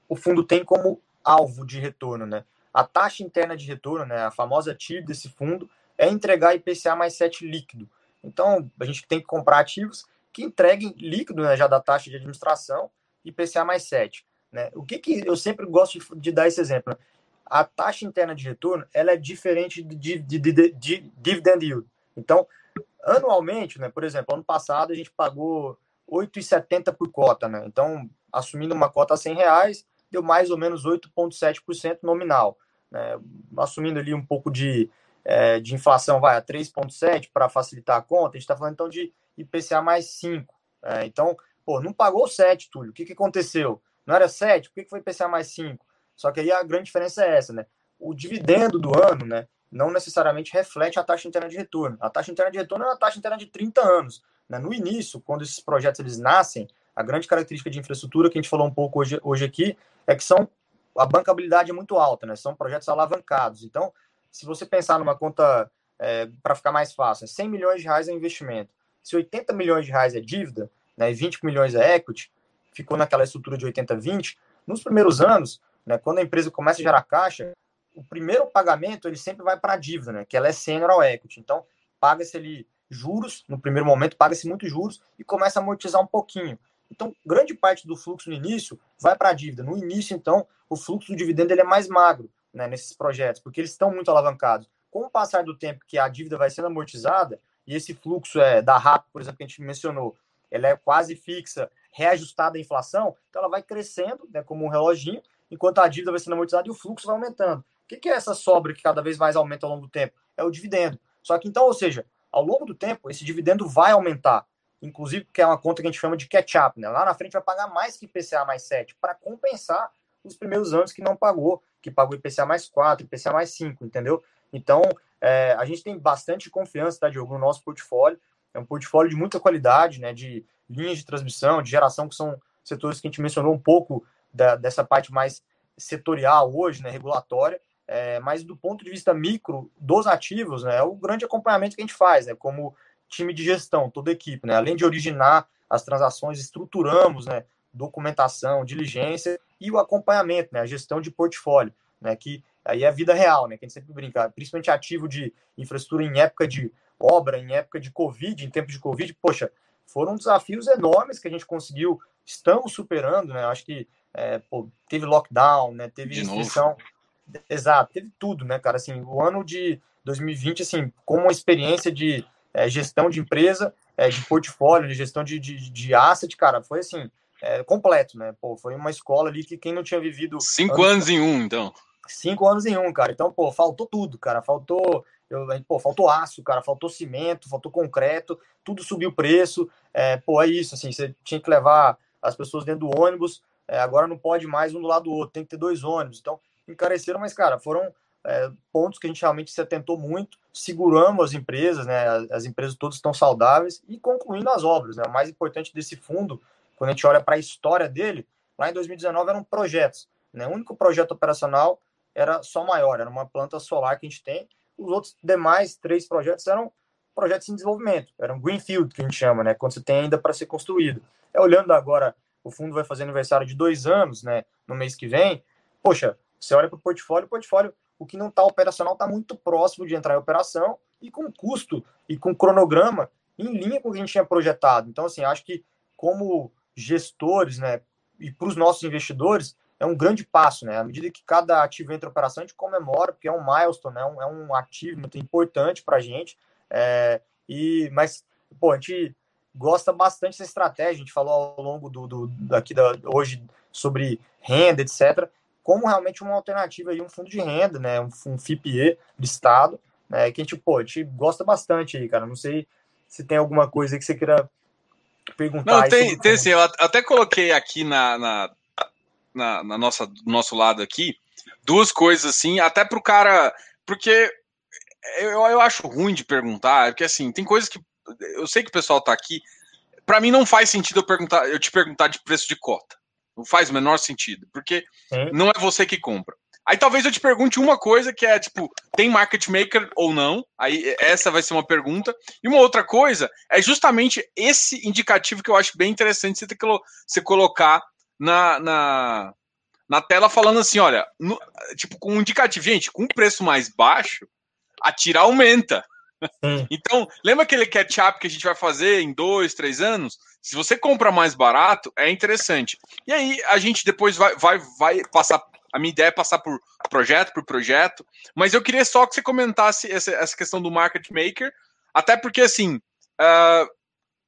o fundo tem como alvo de retorno, né? A taxa interna de retorno, né, a famosa TIR desse fundo, é entregar IPCA mais 7 líquido. Então, a gente tem que comprar ativos que entreguem líquido né, já da taxa de administração IPCA mais 7. Né? O que, que eu sempre gosto de, de dar esse exemplo? Né? A taxa interna de retorno ela é diferente de, de, de, de dividend yield. Então, anualmente, né, por exemplo, ano passado a gente pagou 8,70 por cota. Né? Então, assumindo uma cota a 100 reais, deu mais ou menos 8,7% nominal. Né? Assumindo ali um pouco de, é, de inflação, vai a 3,7% para facilitar a conta, a gente está falando então de IPCA mais 5%. É, então, pô, não pagou 7, Túlio. O que, que aconteceu? Não era 7? Por que, que foi IPCA mais 5? Só que aí a grande diferença é essa, né? O dividendo do ano, né? Não necessariamente reflete a taxa interna de retorno. A taxa interna de retorno é uma taxa interna de 30 anos. Né? No início, quando esses projetos eles nascem, a grande característica de infraestrutura que a gente falou um pouco hoje, hoje aqui é que são a bancabilidade é muito alta, né? São projetos alavancados. Então, se você pensar numa conta é, para ficar mais fácil, 100 milhões de reais é investimento. Se 80 milhões de reais é dívida, né, e 20 milhões é equity, ficou naquela estrutura de 80-20, nos primeiros anos, né, quando a empresa começa a gerar caixa, o primeiro pagamento ele sempre vai para a dívida, né, que ela é senior ao equity. Então, paga-se ali juros, no primeiro momento paga-se muitos juros e começa a amortizar um pouquinho. Então, grande parte do fluxo no início vai para a dívida. No início, então, o fluxo do dividendo ele é mais magro né, nesses projetos, porque eles estão muito alavancados. Com o passar do tempo que a dívida vai sendo amortizada, e esse fluxo é da RAP, por exemplo, que a gente mencionou, ela é quase fixa, reajustada à inflação, então ela vai crescendo né, como um reloginho, enquanto a dívida vai sendo amortizada e o fluxo vai aumentando. O que é essa sobra que cada vez mais aumenta ao longo do tempo? É o dividendo. Só que então, ou seja, ao longo do tempo, esse dividendo vai aumentar inclusive que é uma conta que a gente chama de catch-up, né? Lá na frente vai pagar mais que IPCA mais 7 para compensar os primeiros anos que não pagou, que pagou IPCA mais 4, IPCA mais 5, entendeu? Então, é, a gente tem bastante confiança, tá, Diogo, no nosso portfólio. É um portfólio de muita qualidade, né? De linhas de transmissão, de geração, que são setores que a gente mencionou um pouco da, dessa parte mais setorial hoje, né? Regulatória. É, mas do ponto de vista micro dos ativos, né, é o grande acompanhamento que a gente faz, né, como time de gestão, toda a equipe, né? Além de originar as transações, estruturamos, né? Documentação, diligência e o acompanhamento, né? A gestão de portfólio, né? Que aí é a vida real, né? Que a gente sempre brinca, principalmente ativo de infraestrutura em época de obra, em época de Covid, em tempo de Covid, poxa, foram desafios enormes que a gente conseguiu, estamos superando, né? Acho que é, pô, teve lockdown, né? Teve restrição. Exato, teve tudo, né, cara? Assim, o ano de 2020, assim, como uma experiência de é, gestão de empresa, é, de portfólio, de gestão de, de, de asset, cara, foi assim, é, completo, né? Pô, foi uma escola ali que quem não tinha vivido. Cinco anos, anos em um, então. cinco anos em um, cara. Então, pô, faltou tudo, cara. Faltou, eu, pô, faltou aço, cara. Faltou cimento, faltou concreto, tudo subiu o preço. É, pô, é isso, assim, você tinha que levar as pessoas dentro do ônibus. É, agora não pode mais um do lado do outro, tem que ter dois ônibus. Então, encareceram, mas, cara, foram é, pontos que a gente realmente se atentou muito, seguramos as empresas, né? As, as empresas todas estão saudáveis e concluindo as obras. Né? O mais importante desse fundo, quando a gente olha para a história dele, lá em 2019 eram projetos. Né? O único projeto operacional era só maior, era uma planta solar que a gente tem. Os outros demais três projetos eram projetos em desenvolvimento, eram greenfield que a gente chama, né? Quando você tem ainda para ser construído. É olhando agora, o fundo vai fazer aniversário de dois anos, né? No mês que vem. Poxa, você olha para o portfólio, o portfólio, o que não está operacional está muito próximo de entrar em operação e com custo e com cronograma em linha com o que a gente tinha projetado. Então, assim, acho que como gestores, né, e para os nossos investidores, é um grande passo, né? À medida que cada ativo entra em operação, a gente comemora, porque é um milestone, né? é, um, é ativo muito importante para a gente. É, e, mas, pô, a gente gosta bastante dessa estratégia. A gente falou ao longo do, do daqui da, hoje sobre renda, etc como realmente uma alternativa e um fundo de renda, né? Um, um FIPE do Estado, né? Que a gente, pô, a gente gosta bastante aí, cara. Não sei se tem alguma coisa que você queira perguntar. Não, tem, tem sim. Eu até coloquei aqui na, na, na, na nossa, do nosso lado aqui duas coisas assim, até para o cara. Porque eu, eu acho ruim de perguntar, porque assim, tem coisas que. Eu sei que o pessoal tá aqui. Para mim não faz sentido eu perguntar, eu te perguntar de preço de cota. Não faz o menor sentido, porque Sim. não é você que compra. Aí talvez eu te pergunte uma coisa que é tipo, tem market maker ou não? Aí essa vai ser uma pergunta. E uma outra coisa é justamente esse indicativo que eu acho bem interessante você, ter que você colocar na, na, na tela falando assim, olha, no, tipo, com um indicativo, gente, com um preço mais baixo, a tira aumenta. Então, lembra aquele catch-up que a gente vai fazer em dois, três anos? Se você compra mais barato, é interessante. E aí a gente depois vai, vai, vai passar. A minha ideia é passar por projeto por projeto, mas eu queria só que você comentasse essa, essa questão do market maker, até porque assim. Uh,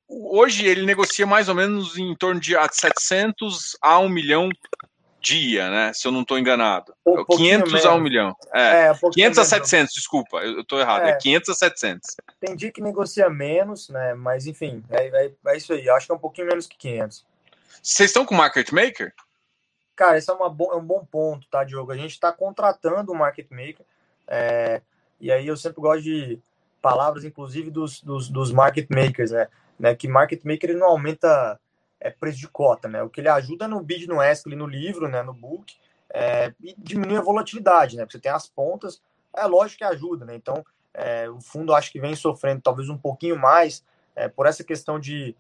hoje ele negocia mais ou menos em torno de 700 a 1 milhão dia, né? Se eu não estou enganado. Um 500 menos. a 1 milhão. É, é um 500 a 700, desculpa, eu estou errado. É. é 500 a 700. Tem dia que negocia menos, né? Mas enfim, é, é, é isso aí. Eu acho que é um pouquinho menos que 500. Vocês estão com market maker? Cara, esse é, uma bo é um bom ponto, tá, Diogo? A gente está contratando o market maker. É, e aí eu sempre gosto de palavras, inclusive, dos, dos, dos market makers, né? né? Que market maker ele não aumenta é, preço de cota, né? O que ele ajuda no bid, no ESC, no livro, né? No book, é, e diminui a volatilidade, né? Porque você tem as pontas, é lógico que ajuda, né? Então, é, o fundo acho que vem sofrendo talvez um pouquinho mais é, por essa questão de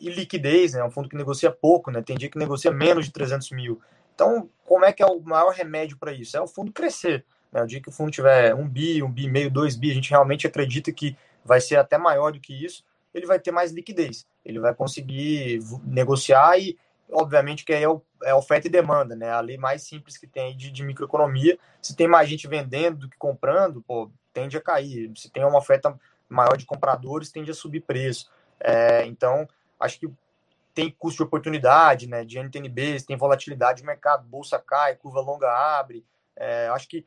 liquidez, né? É um fundo que negocia pouco, né? Tem dia que negocia menos de 300 mil. Então, como é que é o maior remédio para isso? É o fundo crescer. Né? O dia que o fundo tiver um bi, um bi, meio, dois bi, a gente realmente acredita que vai ser até maior do que isso ele vai ter mais liquidez, ele vai conseguir negociar e, obviamente, que aí é, o, é oferta e demanda, né? A lei mais simples que tem de, de microeconomia. Se tem mais gente vendendo do que comprando, pô, tende a cair. Se tem uma oferta maior de compradores, tende a subir preço. É, então, acho que tem custo de oportunidade, né? De NTNBs, tem volatilidade de mercado, bolsa cai, curva longa abre. É, acho que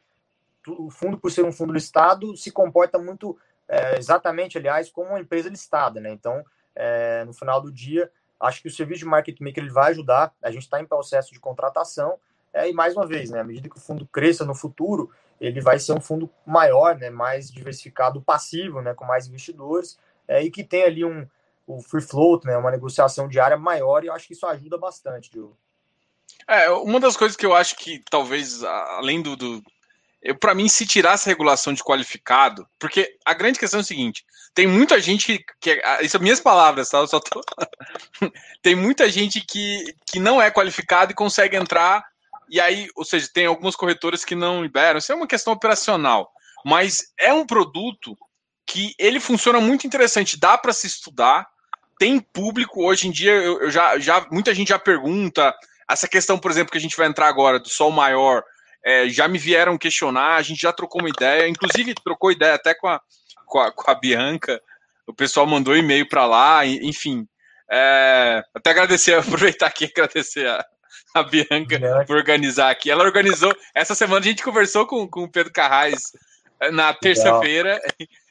o fundo, por ser um fundo listado, se comporta muito é, exatamente, aliás, como uma empresa listada, né? Então, é, no final do dia, acho que o serviço de market maker ele vai ajudar. A gente está em processo de contratação é, e mais uma vez, né? À medida que o fundo cresça no futuro, ele vai ser um fundo maior, né? Mais diversificado, passivo, né? Com mais investidores é, e que tem ali um o free float, né? Uma negociação diária maior e eu acho que isso ajuda bastante, Diogo. É, uma das coisas que eu acho que talvez, além do, do para mim, se tirar essa regulação de qualificado, porque a grande questão é o seguinte: tem muita gente que. que ah, isso são minhas palavras, tá? Tô... tem muita gente que, que não é qualificado e consegue entrar, e aí, ou seja, tem algumas corretoras que não liberam. Isso é uma questão operacional. Mas é um produto que ele funciona muito interessante, dá para se estudar, tem público. Hoje em dia, eu, eu já, já, muita gente já pergunta. Essa questão, por exemplo, que a gente vai entrar agora do sol maior é, já me vieram questionar, a gente já trocou uma ideia, inclusive trocou ideia até com a, com a, com a Bianca, o pessoal mandou e-mail para lá, enfim. É, até agradecer, aproveitar aqui agradecer a a Bianca, Bianca, por organizar aqui. Ela organizou. Essa semana a gente conversou com, com o Pedro Carrais eh, na terça-feira.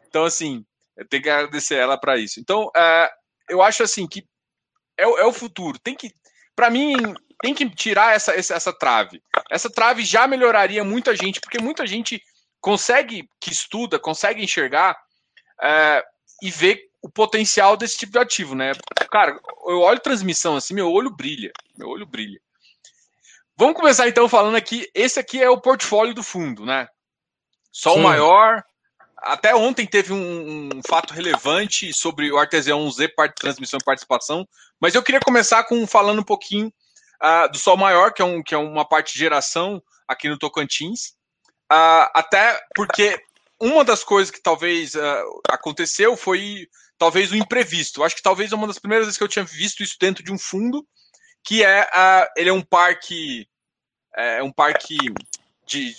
Então, assim, eu tenho que agradecer ela para isso. Então, uh, eu acho assim que é, é o futuro. Tem que, para mim, tem que tirar essa, essa, essa trave. Essa trave já melhoraria muita gente, porque muita gente consegue, que estuda, consegue enxergar uh, e ver o potencial desse tipo de ativo, né? Cara, eu olho transmissão assim, meu olho brilha. Meu olho brilha. Vamos começar então falando aqui. Esse aqui é o portfólio do fundo, né? Só Sim. o maior. Até ontem teve um, um, fato relevante sobre o Artesian Z, parte de transmissão e participação. Mas eu queria começar com falando um pouquinho uh, do Sol Maior, que é, um, que é uma parte de geração aqui no Tocantins. Uh, até porque uma das coisas que talvez uh, aconteceu foi talvez o imprevisto. Acho que talvez uma das primeiras vezes que eu tinha visto isso dentro de um fundo, que é uh, ele é um parque é um parque de,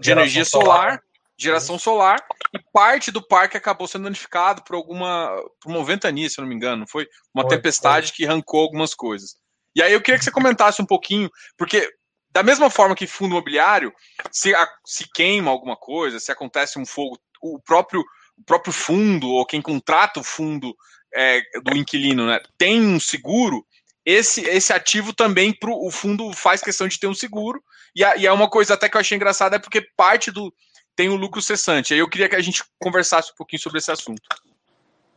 de energia solar, solar, geração solar, e parte do parque acabou sendo danificado por alguma por uma ventania, se eu não me engano, foi uma foi, tempestade foi. que arrancou algumas coisas. E aí eu queria que você comentasse um pouquinho, porque da mesma forma que fundo imobiliário, se, se queima alguma coisa, se acontece um fogo, o próprio o próprio fundo ou quem contrata o fundo é, do inquilino né, tem um seguro, esse, esse ativo também pro, o fundo faz questão de ter um seguro. E, a, e é uma coisa até que eu achei engraçada, é porque parte do tem o lucro cessante. Aí eu queria que a gente conversasse um pouquinho sobre esse assunto.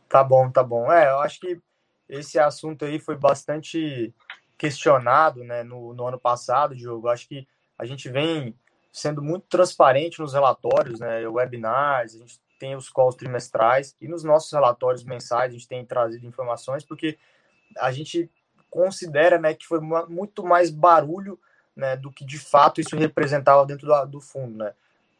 Tá bom, tá bom. É, eu acho que esse assunto aí foi bastante questionado né, no, no ano passado, Diogo. Acho que a gente vem sendo muito transparente nos relatórios, né, webinars, a gente tem os calls trimestrais e nos nossos relatórios mensais a gente tem trazido informações porque a gente considera né, que foi muito mais barulho né, do que de fato isso representava dentro do, do fundo. Né?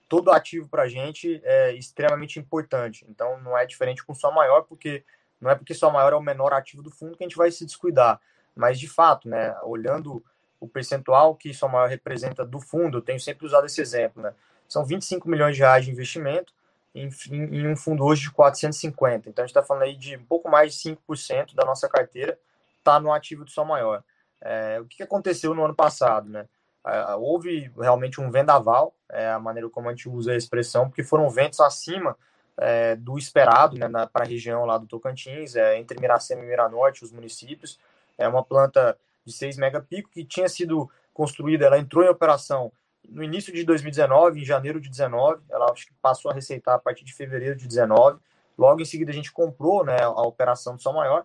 Todo ativo para a gente é extremamente importante, então não é diferente com só maior, porque não é porque só maior é o menor ativo do fundo que a gente vai se descuidar, mas de fato, né, olhando o percentual que só maior representa do fundo, eu tenho sempre usado esse exemplo, né? São 25 milhões de reais de investimento, em, em um fundo hoje de 450. Então a gente está falando aí de um pouco mais de 5% da nossa carteira está no ativo de Sol Maior. É, o que aconteceu no ano passado, né? É, houve realmente um vendaval, é a maneira como a gente usa a expressão, porque foram ventos acima é, do esperado né, para a região lá do Tocantins, é, entre Miracema e Miranorte, os municípios. É uma planta de 6 megapico que tinha sido construída, ela entrou em operação no início de 2019, em janeiro de 19, ela acho que passou a receitar a partir de fevereiro de 19. Logo em seguida a gente comprou né, a operação do Sol Maior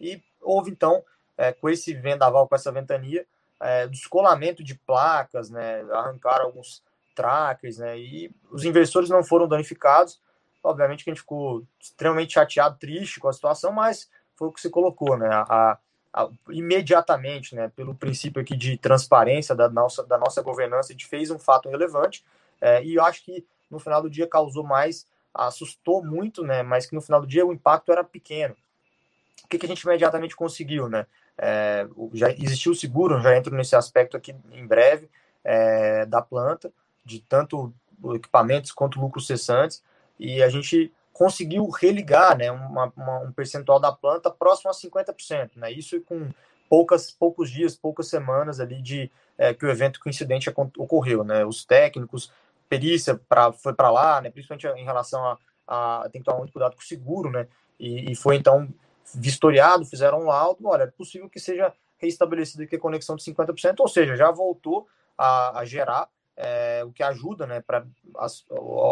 e houve então, é, com esse vendaval, com essa ventania, é, descolamento de placas, né, arrancaram alguns trackers, né, e os investidores não foram danificados. Obviamente que a gente ficou extremamente chateado, triste com a situação, mas foi o que você colocou, né, a, imediatamente, né, pelo princípio aqui de transparência da nossa, da nossa governança, a gente fez um fato relevante é, e eu acho que no final do dia causou mais, assustou muito, né, mas que no final do dia o impacto era pequeno. O que, que a gente imediatamente conseguiu, né? É, já existiu o seguro, já entro nesse aspecto aqui em breve, é, da planta, de tanto equipamentos quanto lucros cessantes, e a gente conseguiu religar né, uma, uma, um percentual da planta próximo a 50%. Né, isso com poucas, poucos dias, poucas semanas ali de é, que o evento, que o incidente ocorreu. Né, os técnicos, perícia pra, foi para lá, né, principalmente em relação a, a tem que tomar muito cuidado com o seguro, né, e, e foi então vistoriado, fizeram um laudo, olha, é possível que seja reestabelecido aqui a conexão de 50%, ou seja, já voltou a, a gerar, é, o que ajuda né, para a,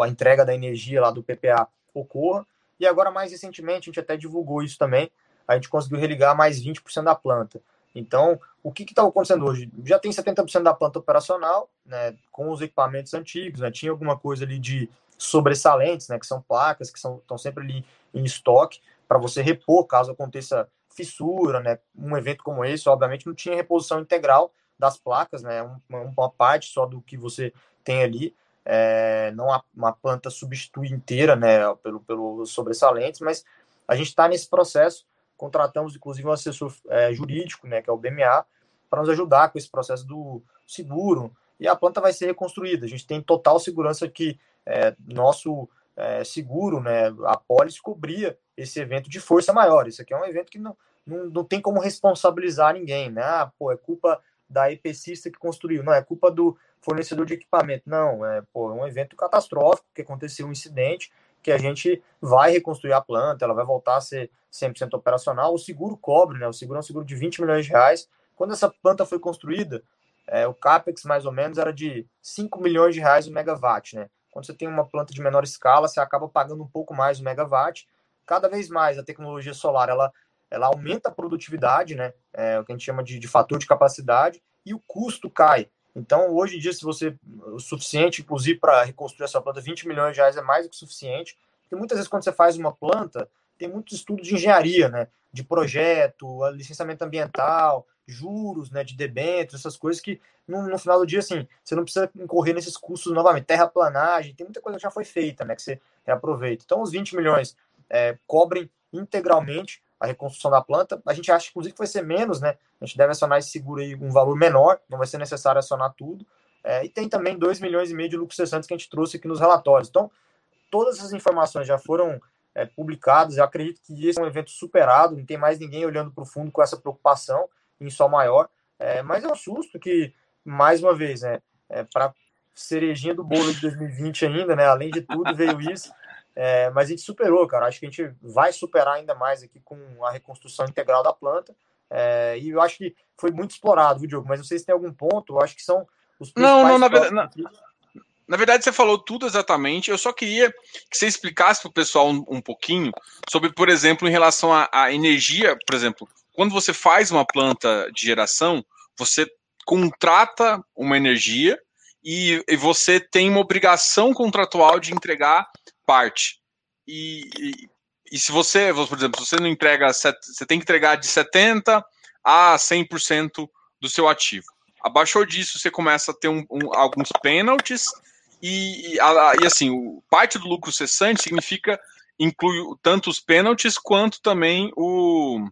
a entrega da energia lá do PPA ocorra. E agora, mais recentemente, a gente até divulgou isso também, a gente conseguiu religar mais 20% da planta. Então, o que está acontecendo hoje? Já tem 70% da planta operacional, né, com os equipamentos antigos, né, tinha alguma coisa ali de sobressalentes, né, que são placas que estão sempre ali em estoque, para você repor caso aconteça fissura, né, um evento como esse, obviamente não tinha reposição integral das placas, né, uma, uma parte só do que você tem ali, é, não a, uma planta substitui inteira, né, pelo, pelo sobressalentes, mas a gente está nesse processo, contratamos inclusive um assessor é, jurídico, né, que é o BMA, para nos ajudar com esse processo do seguro, e a planta vai ser reconstruída. A gente tem total segurança que é, nosso é, seguro, né, a pólice cobria esse evento de força maior. Isso aqui é um evento que não, não, não tem como responsabilizar ninguém, né? Ah, pô, é culpa da EPCista que construiu, não, é culpa do fornecedor de equipamento. Não, é pô, um evento catastrófico, que aconteceu um incidente, que a gente vai reconstruir a planta, ela vai voltar a ser 100% operacional. O seguro cobre, né? O seguro é um seguro de 20 milhões de reais. Quando essa planta foi construída, é, o CAPEX mais ou menos era de 5 milhões de reais o megawatt, né? Quando você tem uma planta de menor escala, você acaba pagando um pouco mais o megawatt. Cada vez mais a tecnologia solar, ela, ela aumenta a produtividade, né? É o que a gente chama de, de fator de capacidade, e o custo cai. Então, hoje em dia, se você o suficiente, inclusive, para reconstruir essa planta, 20 milhões de reais é mais do que suficiente. Porque muitas vezes, quando você faz uma planta, tem muito estudo de engenharia, né? De projeto, licenciamento ambiental, juros, né? De debêntures, essas coisas que, no, no, final do dia, assim, você não precisa incorrer nesses custos novamente. Terraplanagem, tem muita coisa que já foi feita, né? Que você reaproveita. Então, os 20 milhões é, cobrem integralmente a reconstrução da planta. A gente acha, inclusive, que vai ser menos, né? A gente deve acionar esse seguro aí um valor menor, não vai ser necessário acionar tudo. É, e tem também 2 milhões e meio de lucros cessantes que a gente trouxe aqui nos relatórios. Então, todas essas informações já foram é, publicadas. Eu acredito que esse é um evento superado, não tem mais ninguém olhando para o fundo com essa preocupação em sol maior. É, mas é um susto que, mais uma vez, né, é, para cerejinha do bolo de 2020 ainda, né? Além de tudo, veio isso. É, mas a gente superou, cara. Acho que a gente vai superar ainda mais aqui com a reconstrução integral da planta. É, e eu acho que foi muito explorado, viu, Diogo? Mas não sei se tem algum ponto. Eu acho que são os principais. Não, não, na verdade. Na, na, verdade, você falou tudo exatamente. Eu só queria que você explicasse para o pessoal um, um, pouquinho sobre, por exemplo, em relação à energia, por exemplo, quando você faz uma planta de geração, você contrata uma energia e, e você tem uma obrigação contratual de entregar parte. E, e, e, se você, por exemplo, se você não entrega, você tem que entregar de 70% a 100% do seu ativo. Abaixou disso, você começa a ter um, um, alguns pênaltis e, e, assim, o, parte do lucro cessante significa inclui tanto os pênaltis quanto também o,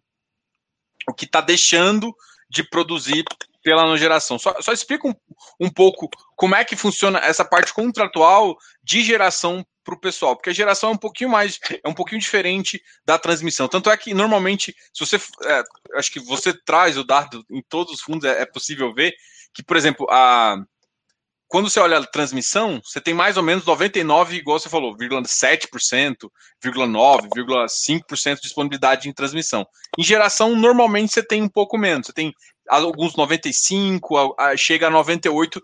o que está deixando de produzir pela não geração. Só, só explica um, um pouco como é que funciona essa parte contratual de geração para o pessoal, porque a geração é um pouquinho mais, é um pouquinho diferente da transmissão. Tanto é que normalmente, se você, é, acho que você traz o dado em todos os fundos, é, é possível ver que, por exemplo, a quando você olha a transmissão, você tem mais ou menos 99, igual você falou, 0,7%, 0,9%, de disponibilidade em transmissão. Em geração, normalmente você tem um pouco menos. Você tem alguns 95, chega a 98,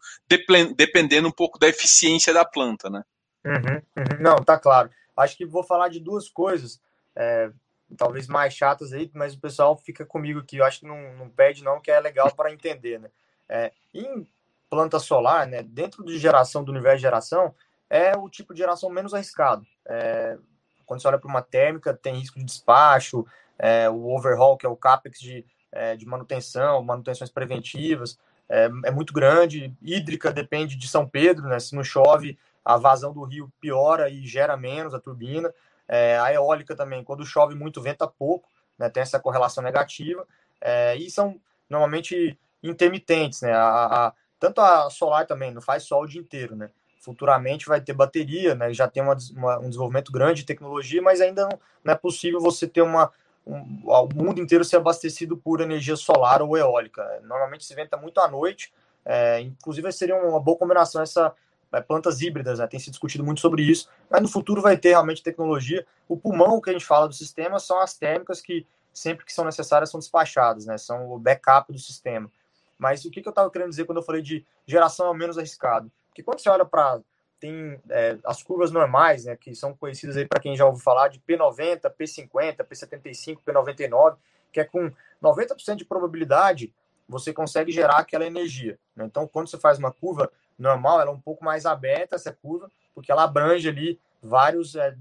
dependendo um pouco da eficiência da planta, né? Uhum, uhum. Não, tá claro. Acho que vou falar de duas coisas, é, talvez mais chatas aí, mas o pessoal fica comigo aqui. Eu acho que não, não pede, não, que é legal para entender, né? É, em planta solar, né, dentro de geração, do universo de geração, é o tipo de geração menos arriscado. É, quando você olha para uma térmica, tem risco de despacho, é, o overhaul, que é o CAPEX de, é, de manutenção, manutenções preventivas, é, é, muito grande. Hídrica depende de São Pedro, né, se não chove, a vazão do rio piora e gera menos a turbina. É, a eólica também, quando chove muito, venta pouco, né, tem essa correlação negativa. É, e são normalmente intermitentes, né? A, a, tanto a solar também, não faz sol o dia inteiro, né? Futuramente vai ter bateria, né? Já tem uma, uma, um desenvolvimento grande de tecnologia, mas ainda não, não é possível você ter uma, um, o mundo inteiro ser abastecido por energia solar ou eólica. Normalmente se venta muito à noite, é, inclusive seria uma boa combinação essa é, plantas híbridas, né? tem se discutido muito sobre isso, mas no futuro vai ter realmente tecnologia. O pulmão que a gente fala do sistema são as térmicas que sempre que são necessárias são despachadas, né? são o backup do sistema. Mas o que, que eu estava querendo dizer quando eu falei de geração menos arriscado? Porque quando você olha para tem é, as curvas normais, né, que são conhecidas aí para quem já ouviu falar de P90, P50, P75, P99, que é com 90% de probabilidade você consegue gerar aquela energia. Né? Então, quando você faz uma curva normal, ela é um pouco mais aberta essa curva, porque ela abrange ali vários é,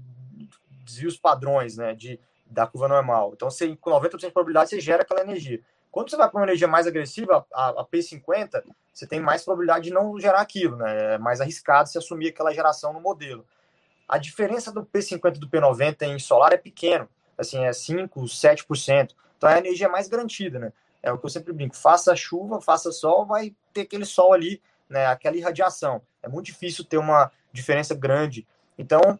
desvios padrões, né, de da curva normal. Então, você, com 90% de probabilidade, você gera aquela energia. Quando você vai para uma energia mais agressiva, a, a, P50, você tem mais probabilidade de não gerar aquilo, né? É mais arriscado se assumir aquela geração no modelo. A diferença do P50 e do P90 em solar é pequeno, assim, é 5, 7%. Então é a energia mais garantida, né? É o que eu sempre brinco, faça chuva, faça sol, vai ter aquele sol ali, né, aquela irradiação. É muito difícil ter uma diferença grande. Então,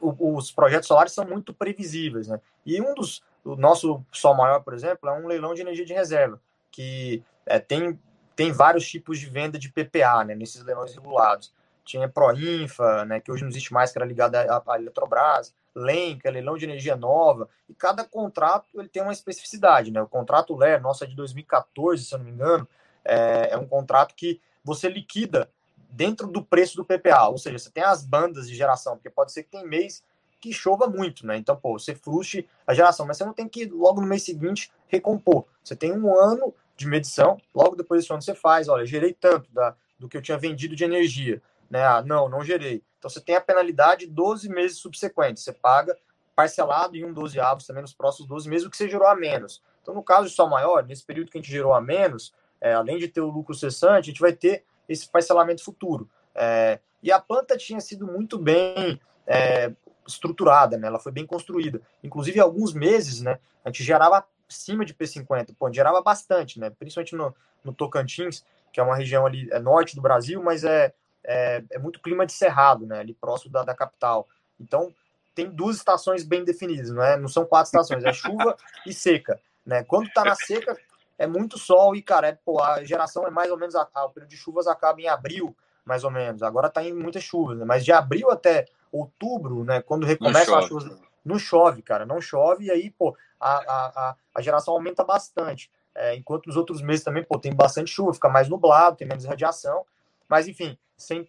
o, os projetos solares são muito previsíveis, né? E um dos o nosso sol maior, por exemplo, é um leilão de energia de reserva, que é, tem, tem vários tipos de venda de PPA, né, nesses leilões regulados. Tinha Proinfa, né, que hoje não existe mais, que era ligada à, Eletrobras, LEM, que é leilão de energia nova, e cada contrato ele tem uma especificidade, né? O contrato LER, nossa, é de 2014, se eu não me engano, é, é um contrato que você liquida dentro do preço do PPA, ou seja, você tem as bandas de geração, porque pode ser que tem mês que chova muito, né? Então, pô, você frustre a geração, mas você não tem que logo no mês seguinte recompor. Você tem um ano de medição, logo depois desse ano você faz, olha, gerei tanto da, do que eu tinha vendido de energia, né? Ah, não, não gerei. Então você tem a penalidade 12 meses subsequentes, você paga parcelado em um 12 avos também nos próximos 12 meses, o que você gerou a menos. Então, no caso de Sol Maior, nesse período que a gente gerou a menos, é, além de ter o lucro cessante, a gente vai ter esse parcelamento futuro. É, e a planta tinha sido muito bem é, estruturada, né? Ela foi bem construída. Inclusive, alguns meses, né? A gente gerava acima de P50, pô, gerava bastante, né? Principalmente no, no Tocantins, que é uma região ali é norte do Brasil, mas é, é, é muito clima de cerrado, né? Ali próximo da, da capital. Então, tem duas estações bem definidas, não é? Não são quatro estações, é chuva e seca, né? Quando tá na seca, é muito sol e, cara, é, pô, a geração é mais ou menos, a, a, o período de chuvas acaba em abril, mais ou menos. Agora tá em muitas chuvas, né? Mas de abril até outubro, né? Quando recomeça a chuva, não chove, cara, não chove, e aí, pô, a, a, a geração aumenta bastante. É, enquanto nos outros meses também, pô, tem bastante chuva, fica mais nublado, tem menos radiação. Mas, enfim, sem,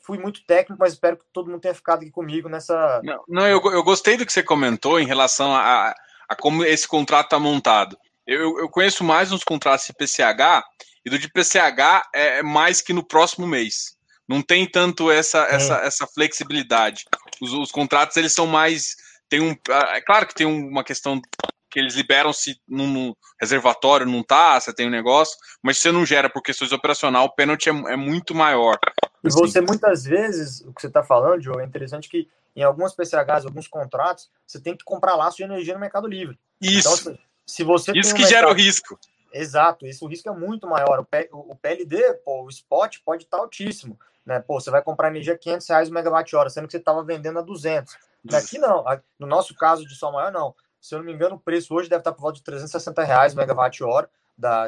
fui muito técnico, mas espero que todo mundo tenha ficado aqui comigo nessa. Não, não eu, eu gostei do que você comentou em relação a, a como esse contrato está montado. Eu, eu conheço mais uns contratos de PCH, e do de PCH é, é mais que no próximo mês. Não tem tanto essa, é. essa, essa flexibilidade. Os, os, contratos eles são mais. Tem um, ah, é claro que tem uma questão que eles liberam se no reservatório não tá, você tem um negócio, mas se você não gera por questões operacional, o pênalti é, é muito maior. E assim. você muitas vezes, o que você está falando, Joe, é interessante que em algumas PCHs, alguns contratos, você tem que comprar laço de energia no Mercado Livre. Isso. Então, se você isso que um gera o risco. Exato, isso o risco é muito maior. O, PLD, pô, o spot pode estar altíssimo. Né? Pô, você vai comprar energia 500 reais o megawatt-hora, sendo que você estava vendendo a 200. Aqui não, no nosso caso de sol maior, não. Se eu não me engano, o preço hoje deve estar por volta de 360 reais megawatt-hora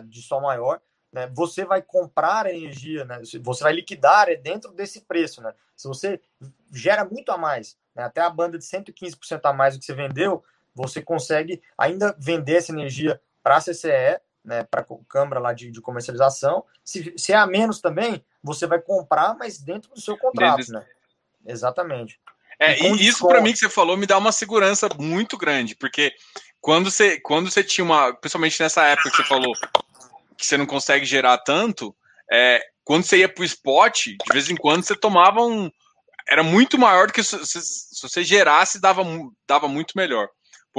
de sol maior. Né? Você vai comprar energia, né? você vai liquidar é dentro desse preço. Né? Se você gera muito a mais, né? até a banda de 115% a mais do que você vendeu, você consegue ainda vender essa energia para a CCE né, para a Câmara lá de, de comercialização. Se, se, é a menos também, você vai comprar, mas dentro do seu contrato, dentro... né? Exatamente. É, e, isso para mim que você falou me dá uma segurança muito grande, porque quando você, quando você tinha uma, principalmente nessa época que você falou que você não consegue gerar tanto, é, quando você ia para o spot, de vez em quando você tomava um, era muito maior do que se, se, se você gerasse dava, dava muito melhor.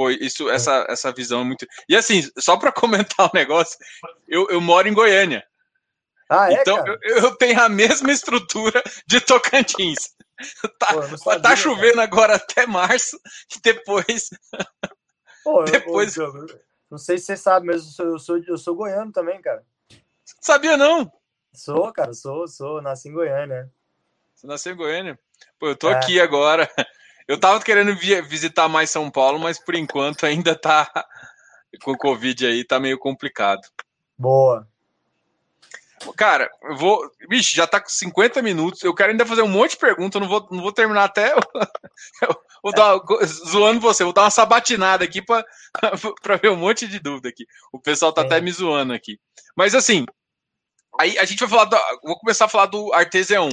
Pô, isso, é. essa, essa visão é muito. E assim, só para comentar o um negócio, eu, eu moro em Goiânia. Ah, é, então eu, eu, tenho a mesma estrutura de Tocantins. Tá, Pô, sabia, tá chovendo cara. agora até março e depois. Pô, depois. Eu, não sei se você sabe, mas eu sou, eu sou, eu sou goiano também, cara. Sabia não? Sou, cara, sou, sou, nasci em Goiânia. Você nasceu em Goiânia? Pô, eu tô é. aqui agora. Eu tava querendo visitar mais São Paulo, mas por enquanto ainda tá com o Covid aí, tá meio complicado. Boa. Cara, eu vou. Vixe, já tá com 50 minutos. Eu quero ainda fazer um monte de perguntas. Eu não vou, não vou terminar até. Eu, vou dar, zoando você, vou dar uma sabatinada aqui para ver um monte de dúvida aqui. O pessoal tá é. até me zoando aqui. Mas assim, aí a gente vai falar. Do, vou começar a falar do Artesian 1.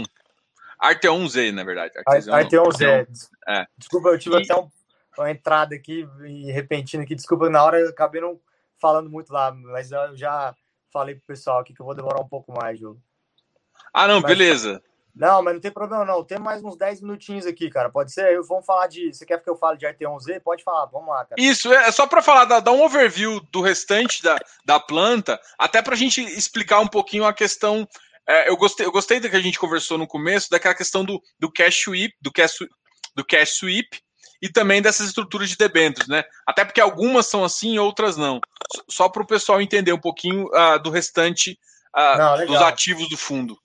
Arteon Z, na verdade. Arteon, Z. É. Desculpa, eu tive e... até um, uma entrada aqui repentina aqui. Desculpa, na hora eu acabei não falando muito lá, mas eu já falei pro pessoal aqui que eu vou demorar um pouco mais, Ju. Ah, não, mas, beleza. Não, mas não tem problema não. Tem mais uns 10 minutinhos aqui, cara. Pode ser? Eu, vamos falar de. Você quer que eu fale de Arteon Z? Pode falar, vamos lá, cara. Isso, é só para falar, dar, um overview do restante da, da planta, até para a gente explicar um pouquinho a questão é, eu, gostei, eu gostei do que a gente conversou no começo, daquela questão do, do cash sweep, do cash, do cash sweep e também dessas estruturas de debêntures, né? Até porque algumas são assim e outras não. Só para o pessoal entender um pouquinho uh, do restante uh, não, dos ativos do fundo.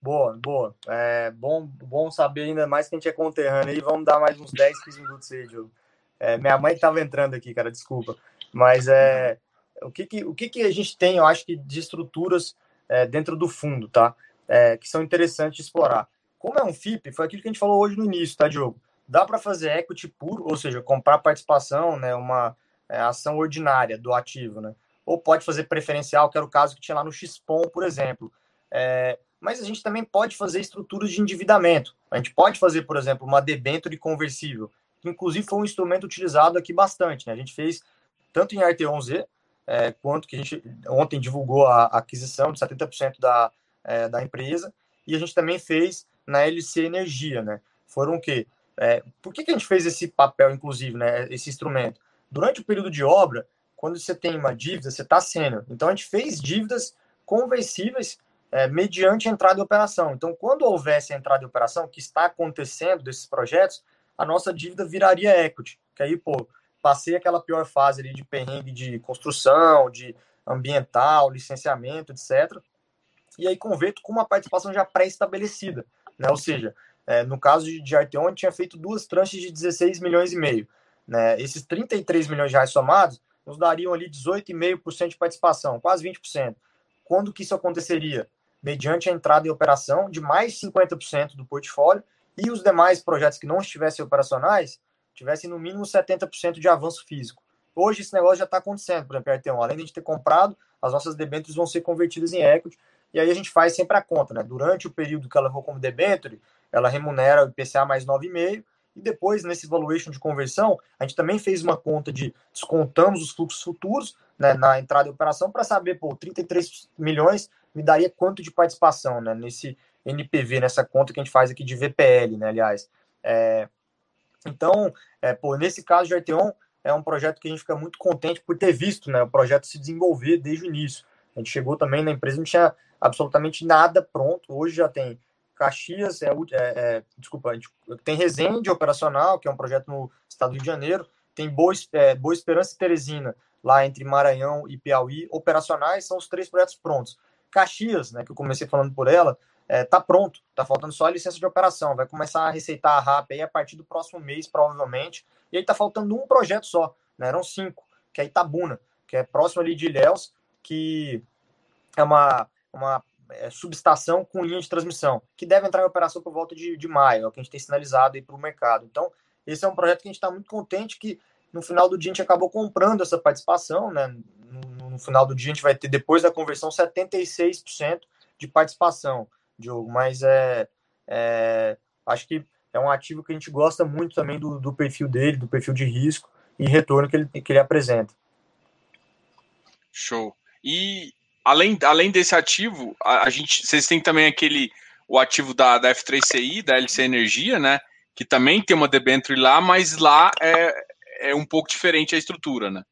Boa, boa. É bom, bom saber ainda mais que a gente é conterrâneo aí. Vamos dar mais uns 10, 15 minutos aí, Diogo. É, minha mãe estava entrando aqui, cara, desculpa. Mas é, o, que, que, o que, que a gente tem, eu acho que, de estruturas é, dentro do fundo, tá? É, que são interessantes de explorar. Como é um FIP, foi aquilo que a gente falou hoje no início, tá, Diogo? Dá para fazer equity puro, ou seja, comprar participação, né, uma é, ação ordinária do ativo, né? Ou pode fazer preferencial, que era o caso que tinha lá no XPOM, por exemplo. É, mas a gente também pode fazer estruturas de endividamento. A gente pode fazer, por exemplo, uma debênture conversível, que inclusive foi um instrumento utilizado aqui bastante. Né? A gente fez tanto em RT11Z, é, quanto que a gente ontem divulgou a, aquisição de 70% da, é, da empresa, e a gente também fez na LC Energia. Né? Foram o quê? É, por que, que a gente fez esse papel, inclusive, né, esse instrumento? Durante o período de obra, quando você tem uma dívida, você está sendo. Então, a gente fez dívidas conversíveis é, mediante entrada em operação. Então, quando houvesse entrada em operação, que está acontecendo desses projetos, a nossa dívida viraria equity. Que aí, pô, passei aquela pior fase ali de perrengue de construção, de ambiental, licenciamento, etc. E aí converto com uma participação já pré-estabelecida. Né? Ou seja, é, no caso de, Arteon, tinha feito duas tranches de 16 milhões e meio. Né? Esses 33 milhões de reais somados nos dariam ali 18,5% de participação, quase 20%. Quando que isso aconteceria? Mediante a entrada em operação de mais 50% do portfólio e os demais projetos que não estivessem operacionais tivessem no mínimo 70% de avanço físico. Hoje esse negócio já está acontecendo, por exemplo, a RT1. Além de a gente ter comprado, as nossas debêntures vão ser convertidas em equity, e aí a gente faz sempre a conta, né? Durante o período que ela for como debenture, ela remunera o IPCA mais 9,5%, e depois, nesse valuation de conversão, a gente também fez uma conta de descontamos os fluxos futuros né, na entrada em operação para saber, pô, 33 milhões me daria quanto de participação né, nesse NPV, nessa conta que a gente faz aqui de VPL, né, aliás. É, então, é, pô, nesse caso de Arteon, é um projeto que a gente fica muito contente por ter visto né, o projeto se desenvolver desde o início. A gente chegou também na empresa, não tinha absolutamente nada pronto. Hoje já tem Caxias, é, é, é, desculpa, a gente tem Resende operacional, que é um projeto no estado do Rio de Janeiro, tem Boa, é, Boa Esperança e Teresina, lá entre Maranhão e Piauí, operacionais, são os três projetos prontos. Caxias, né, que eu comecei falando por ela, é, tá pronto, tá faltando só a licença de operação, vai começar a receitar a RAP aí a partir do próximo mês, provavelmente, e aí tá faltando um projeto só, né, eram cinco, que é Itabuna, que é próximo ali de Ilhéus, que é uma, uma é, subestação com linha de transmissão, que deve entrar em operação por volta de, de maio, é o que a gente tem sinalizado aí para o mercado. Então, esse é um projeto que a gente está muito contente que no final do dia a gente acabou comprando essa participação, né? No, no, final do dia a gente vai ter, depois da conversão, 76% de participação, Diogo, mas é, é, acho que é um ativo que a gente gosta muito também do, do perfil dele, do perfil de risco e retorno que ele, que ele apresenta. Show. E além, além desse ativo, a, a, gente, vocês têm também aquele o ativo da, da F3CI, da LC Energia, né? Que também tem uma debenture lá, mas lá é, é um pouco diferente a estrutura, né?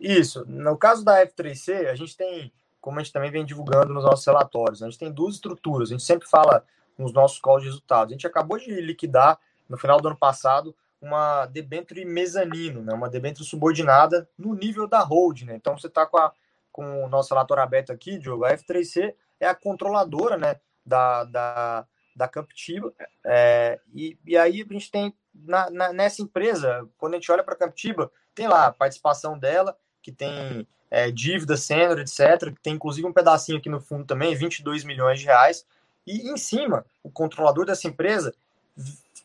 Isso. No caso da F3C, a gente tem, como a gente também vem divulgando nos nossos relatórios, a gente tem duas estruturas. A gente sempre fala nos nossos calls de resultados. A gente acabou de liquidar, no final do ano passado, uma debenture mezanino, né? uma debenture subordinada no nível da hold. Né? Então, você está com a com o nosso relatório aberto aqui, Diogo, a F3C é a controladora né, da, da, da Camptiba. É, e, e aí a gente tem na, na, nessa empresa, quando a gente olha para a Camptiba, tem lá a participação dela, que tem é, dívida, sênior, etc., que tem inclusive um pedacinho aqui no fundo também, 22 milhões de reais. E em cima, o controlador dessa empresa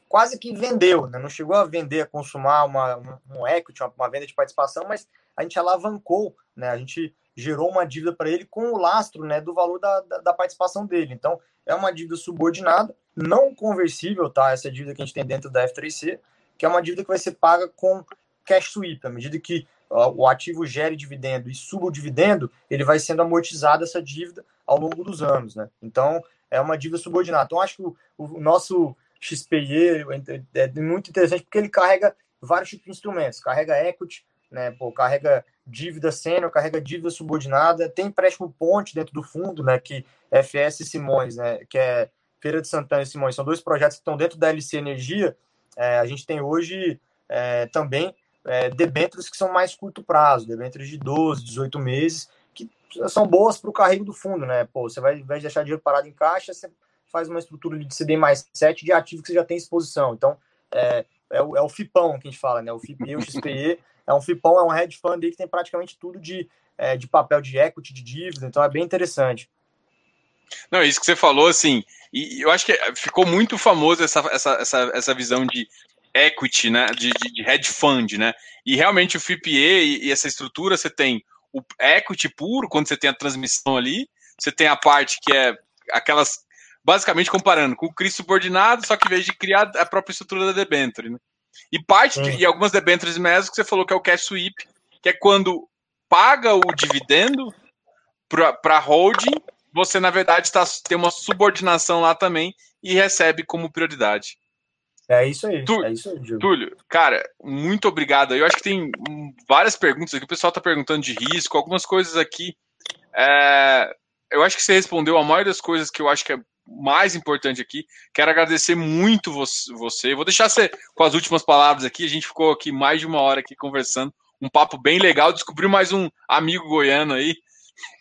quase que vendeu, né? não chegou a vender, a consumar uma, um, um equity, uma, uma venda de participação, mas a gente alavancou, né? a gente gerou uma dívida para ele com o lastro né, do valor da, da, da, participação dele. Então, é uma dívida subordinada, não conversível, tá? Essa dívida que a gente tem dentro da F3C, que é uma dívida que vai ser paga com cash sweep. À medida que o ativo gere dividendo e suba o dividendo, ele vai sendo amortizado essa dívida ao longo dos anos, né? Então, é uma dívida subordinada. Então, acho que o, o nosso XPE é, é muito interessante porque ele carrega vários tipos de instrumentos. Carrega equity, né? Pô, carrega dívida sênior, carrega dívida subordinada, tem empréstimo ponte dentro do fundo, né? Que FS e Simões, né? Que é Feira de Santana e Simões, são dois projetos que estão dentro da LC Energia. É, a gente tem hoje é, também é, debêntures que são mais curto prazo, debêntures de 12, 18 meses, que são boas para o carrego do fundo, né? Pô, você vai, deixar dinheiro parado em caixa, você faz uma estrutura de CD mais 7 de ativo que você já tem exposição. Então, é, é, o, é o FIPão que a gente fala, né? O FIPE, o XPE, é um FIPOM, é um hedge fund que tem praticamente tudo de é, de papel de equity, de dívida, então é bem interessante. Não, isso que você falou, assim, e eu acho que ficou muito famoso essa, essa, essa, essa visão de equity, né, de, de, de hedge fund, né, e realmente o FIPE e, e essa estrutura, você tem o equity puro, quando você tem a transmissão ali, você tem a parte que é aquelas, basicamente comparando com o CRI subordinado, só que em vez de criar a própria estrutura da debenture, né? E parte de, e algumas debentures mesmo que você falou que é o cash sweep, que é quando paga o dividendo para holding, você na verdade tá, tem uma subordinação lá também e recebe como prioridade. É isso aí. Tú, é isso aí, Gil. Túlio, cara, muito obrigado. Eu acho que tem várias perguntas aqui. O pessoal está perguntando de risco, algumas coisas aqui. É, eu acho que você respondeu a maioria das coisas que eu acho que é mais importante aqui. Quero agradecer muito você. Vou deixar você com as últimas palavras aqui. A gente ficou aqui mais de uma hora aqui conversando. Um papo bem legal. Descobriu mais um amigo goiano aí.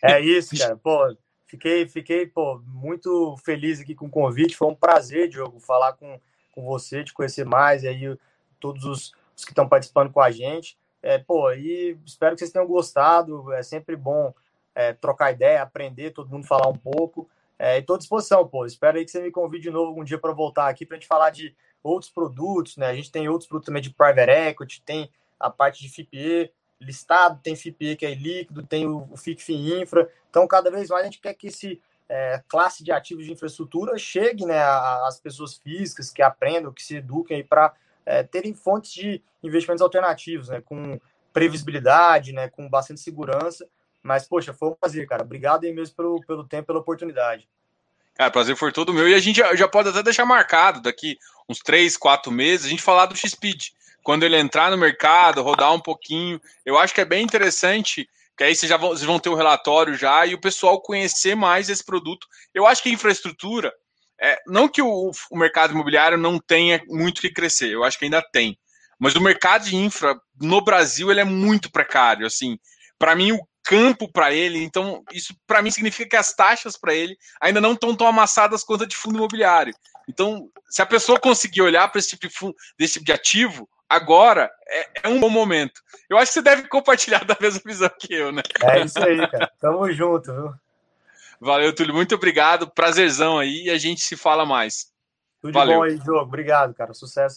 É isso, cara. Pô, fiquei, fiquei pô, muito feliz aqui com o convite. Foi um prazer, Diogo, falar com, com você, te conhecer mais. E aí, todos os, os que estão participando com a gente. É, pô, e espero que vocês tenham gostado. É sempre bom é, trocar ideia, aprender, todo mundo falar um pouco. É, Estou à disposição, pô. Espero aí que você me convide de novo algum dia para voltar aqui para a gente falar de outros produtos, né? A gente tem outros produtos também de private equity, tem a parte de FIPE listado, tem FIPE que é líquido, tem o, o FICFI Infra. Então, cada vez mais a gente quer que esse é, classe de ativos de infraestrutura chegue né, às pessoas físicas que aprendam, que se eduquem para é, terem fontes de investimentos alternativos, né? Com previsibilidade, né? Com bastante segurança mas, poxa, foi um prazer, cara. Obrigado aí mesmo pelo, pelo tempo, pela oportunidade. Cara, prazer foi todo meu. E a gente já, já pode até deixar marcado daqui uns três, quatro meses, a gente falar do X-Speed. Quando ele entrar no mercado, rodar um pouquinho. Eu acho que é bem interessante, que aí vocês, já vão, vocês vão ter o um relatório já e o pessoal conhecer mais esse produto. Eu acho que a infraestrutura, é, não que o, o mercado imobiliário não tenha muito que crescer, eu acho que ainda tem. Mas o mercado de infra no Brasil ele é muito precário. Assim, para mim, o campo para ele. Então, isso para mim significa que as taxas para ele ainda não estão tão amassadas quanto a de fundo imobiliário. Então, se a pessoa conseguir olhar para esse tipo de fundo, desse tipo de ativo, agora é, é, um bom momento. Eu acho que você deve compartilhar da mesma visão que eu, né? É isso aí, cara. Tamo junto, viu? Valeu, Túlio. Muito obrigado. Prazerzão aí e a gente se fala mais. Tudo Valeu. bom aí, Diogo. Obrigado, cara. Sucesso.